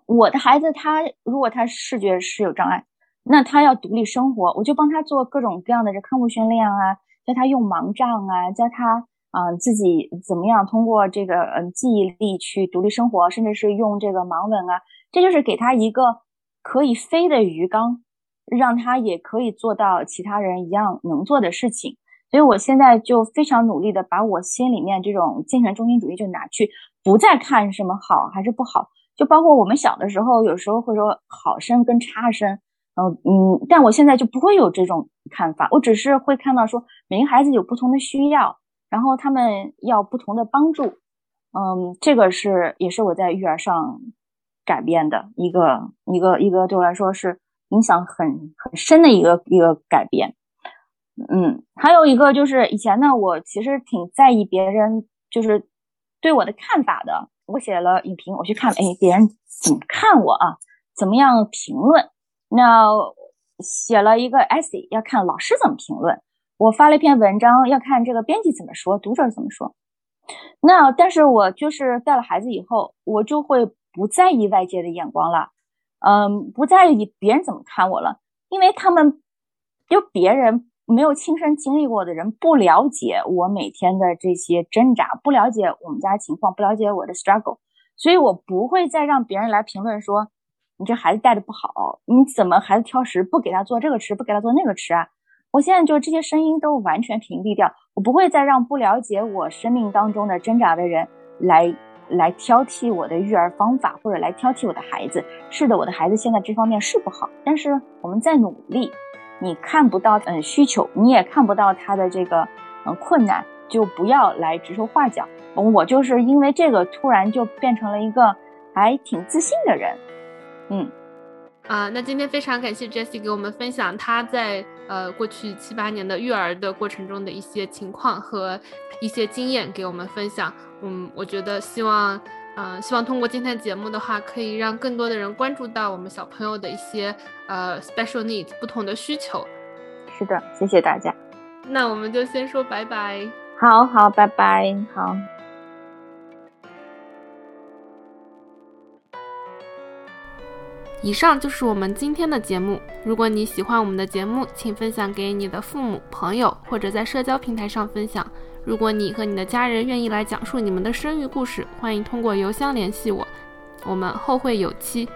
我的孩子他如果他视觉是有障碍，那他要独立生活，我就帮他做各种各样的这康复训练啊，教他用盲杖啊，教他啊自己怎么样通过这个嗯记忆力去独立生活，甚至是用这个盲文啊，这就是给他一个可以飞的鱼缸，让他也可以做到其他人一样能做的事情。所以，我现在就非常努力的把我心里面这种健全中心主义就拿去，不再看什么好还是不好。就包括我们小的时候，有时候会说好生跟差生，嗯嗯，但我现在就不会有这种看法。我只是会看到说，每个孩子有不同的需要，然后他们要不同的帮助。嗯，这个是也是我在育儿上改变的一个一个一个对我来说是影响很很深的一个一个改变。嗯，还有一个就是以前呢，我其实挺在意别人就是对我的看法的。我写了影评，我去看，哎，别人怎么看我啊？怎么样评论？那写了一个 essay，要看老师怎么评论。我发了一篇文章，要看这个编辑怎么说，读者怎么说。那但是我就是带了孩子以后，我就会不在意外界的眼光了，嗯，不在意别人怎么看我了，因为他们就别人。没有亲身经历过的人不了解我每天的这些挣扎，不了解我们家情况，不了解我的 struggle，所以我不会再让别人来评论说你这孩子带的不好，你怎么孩子挑食，不给他做这个吃，不给他做那个吃啊？我现在就这些声音都完全屏蔽掉，我不会再让不了解我生命当中的挣扎的人来来挑剔我的育儿方法，或者来挑剔我的孩子。是的，我的孩子现在这方面是不好，但是我们在努力。你看不到嗯需求，你也看不到他的这个嗯困难，就不要来指手画脚。我就是因为这个突然就变成了一个还挺自信的人，嗯，啊，那今天非常感谢 Jessie 给我们分享她在呃过去七八年的育儿的过程中的一些情况和一些经验给我们分享。嗯，我觉得希望，嗯，希望通过今天的节目的话，可以让更多的人关注到我们小朋友的一些呃 special needs 不同的需求。是的，谢谢大家。那我们就先说拜拜。好好，拜拜，好。以上就是我们今天的节目。如果你喜欢我们的节目，请分享给你的父母、朋友，或者在社交平台上分享。如果你和你的家人愿意来讲述你们的生育故事，欢迎通过邮箱联系我。我们后会有期。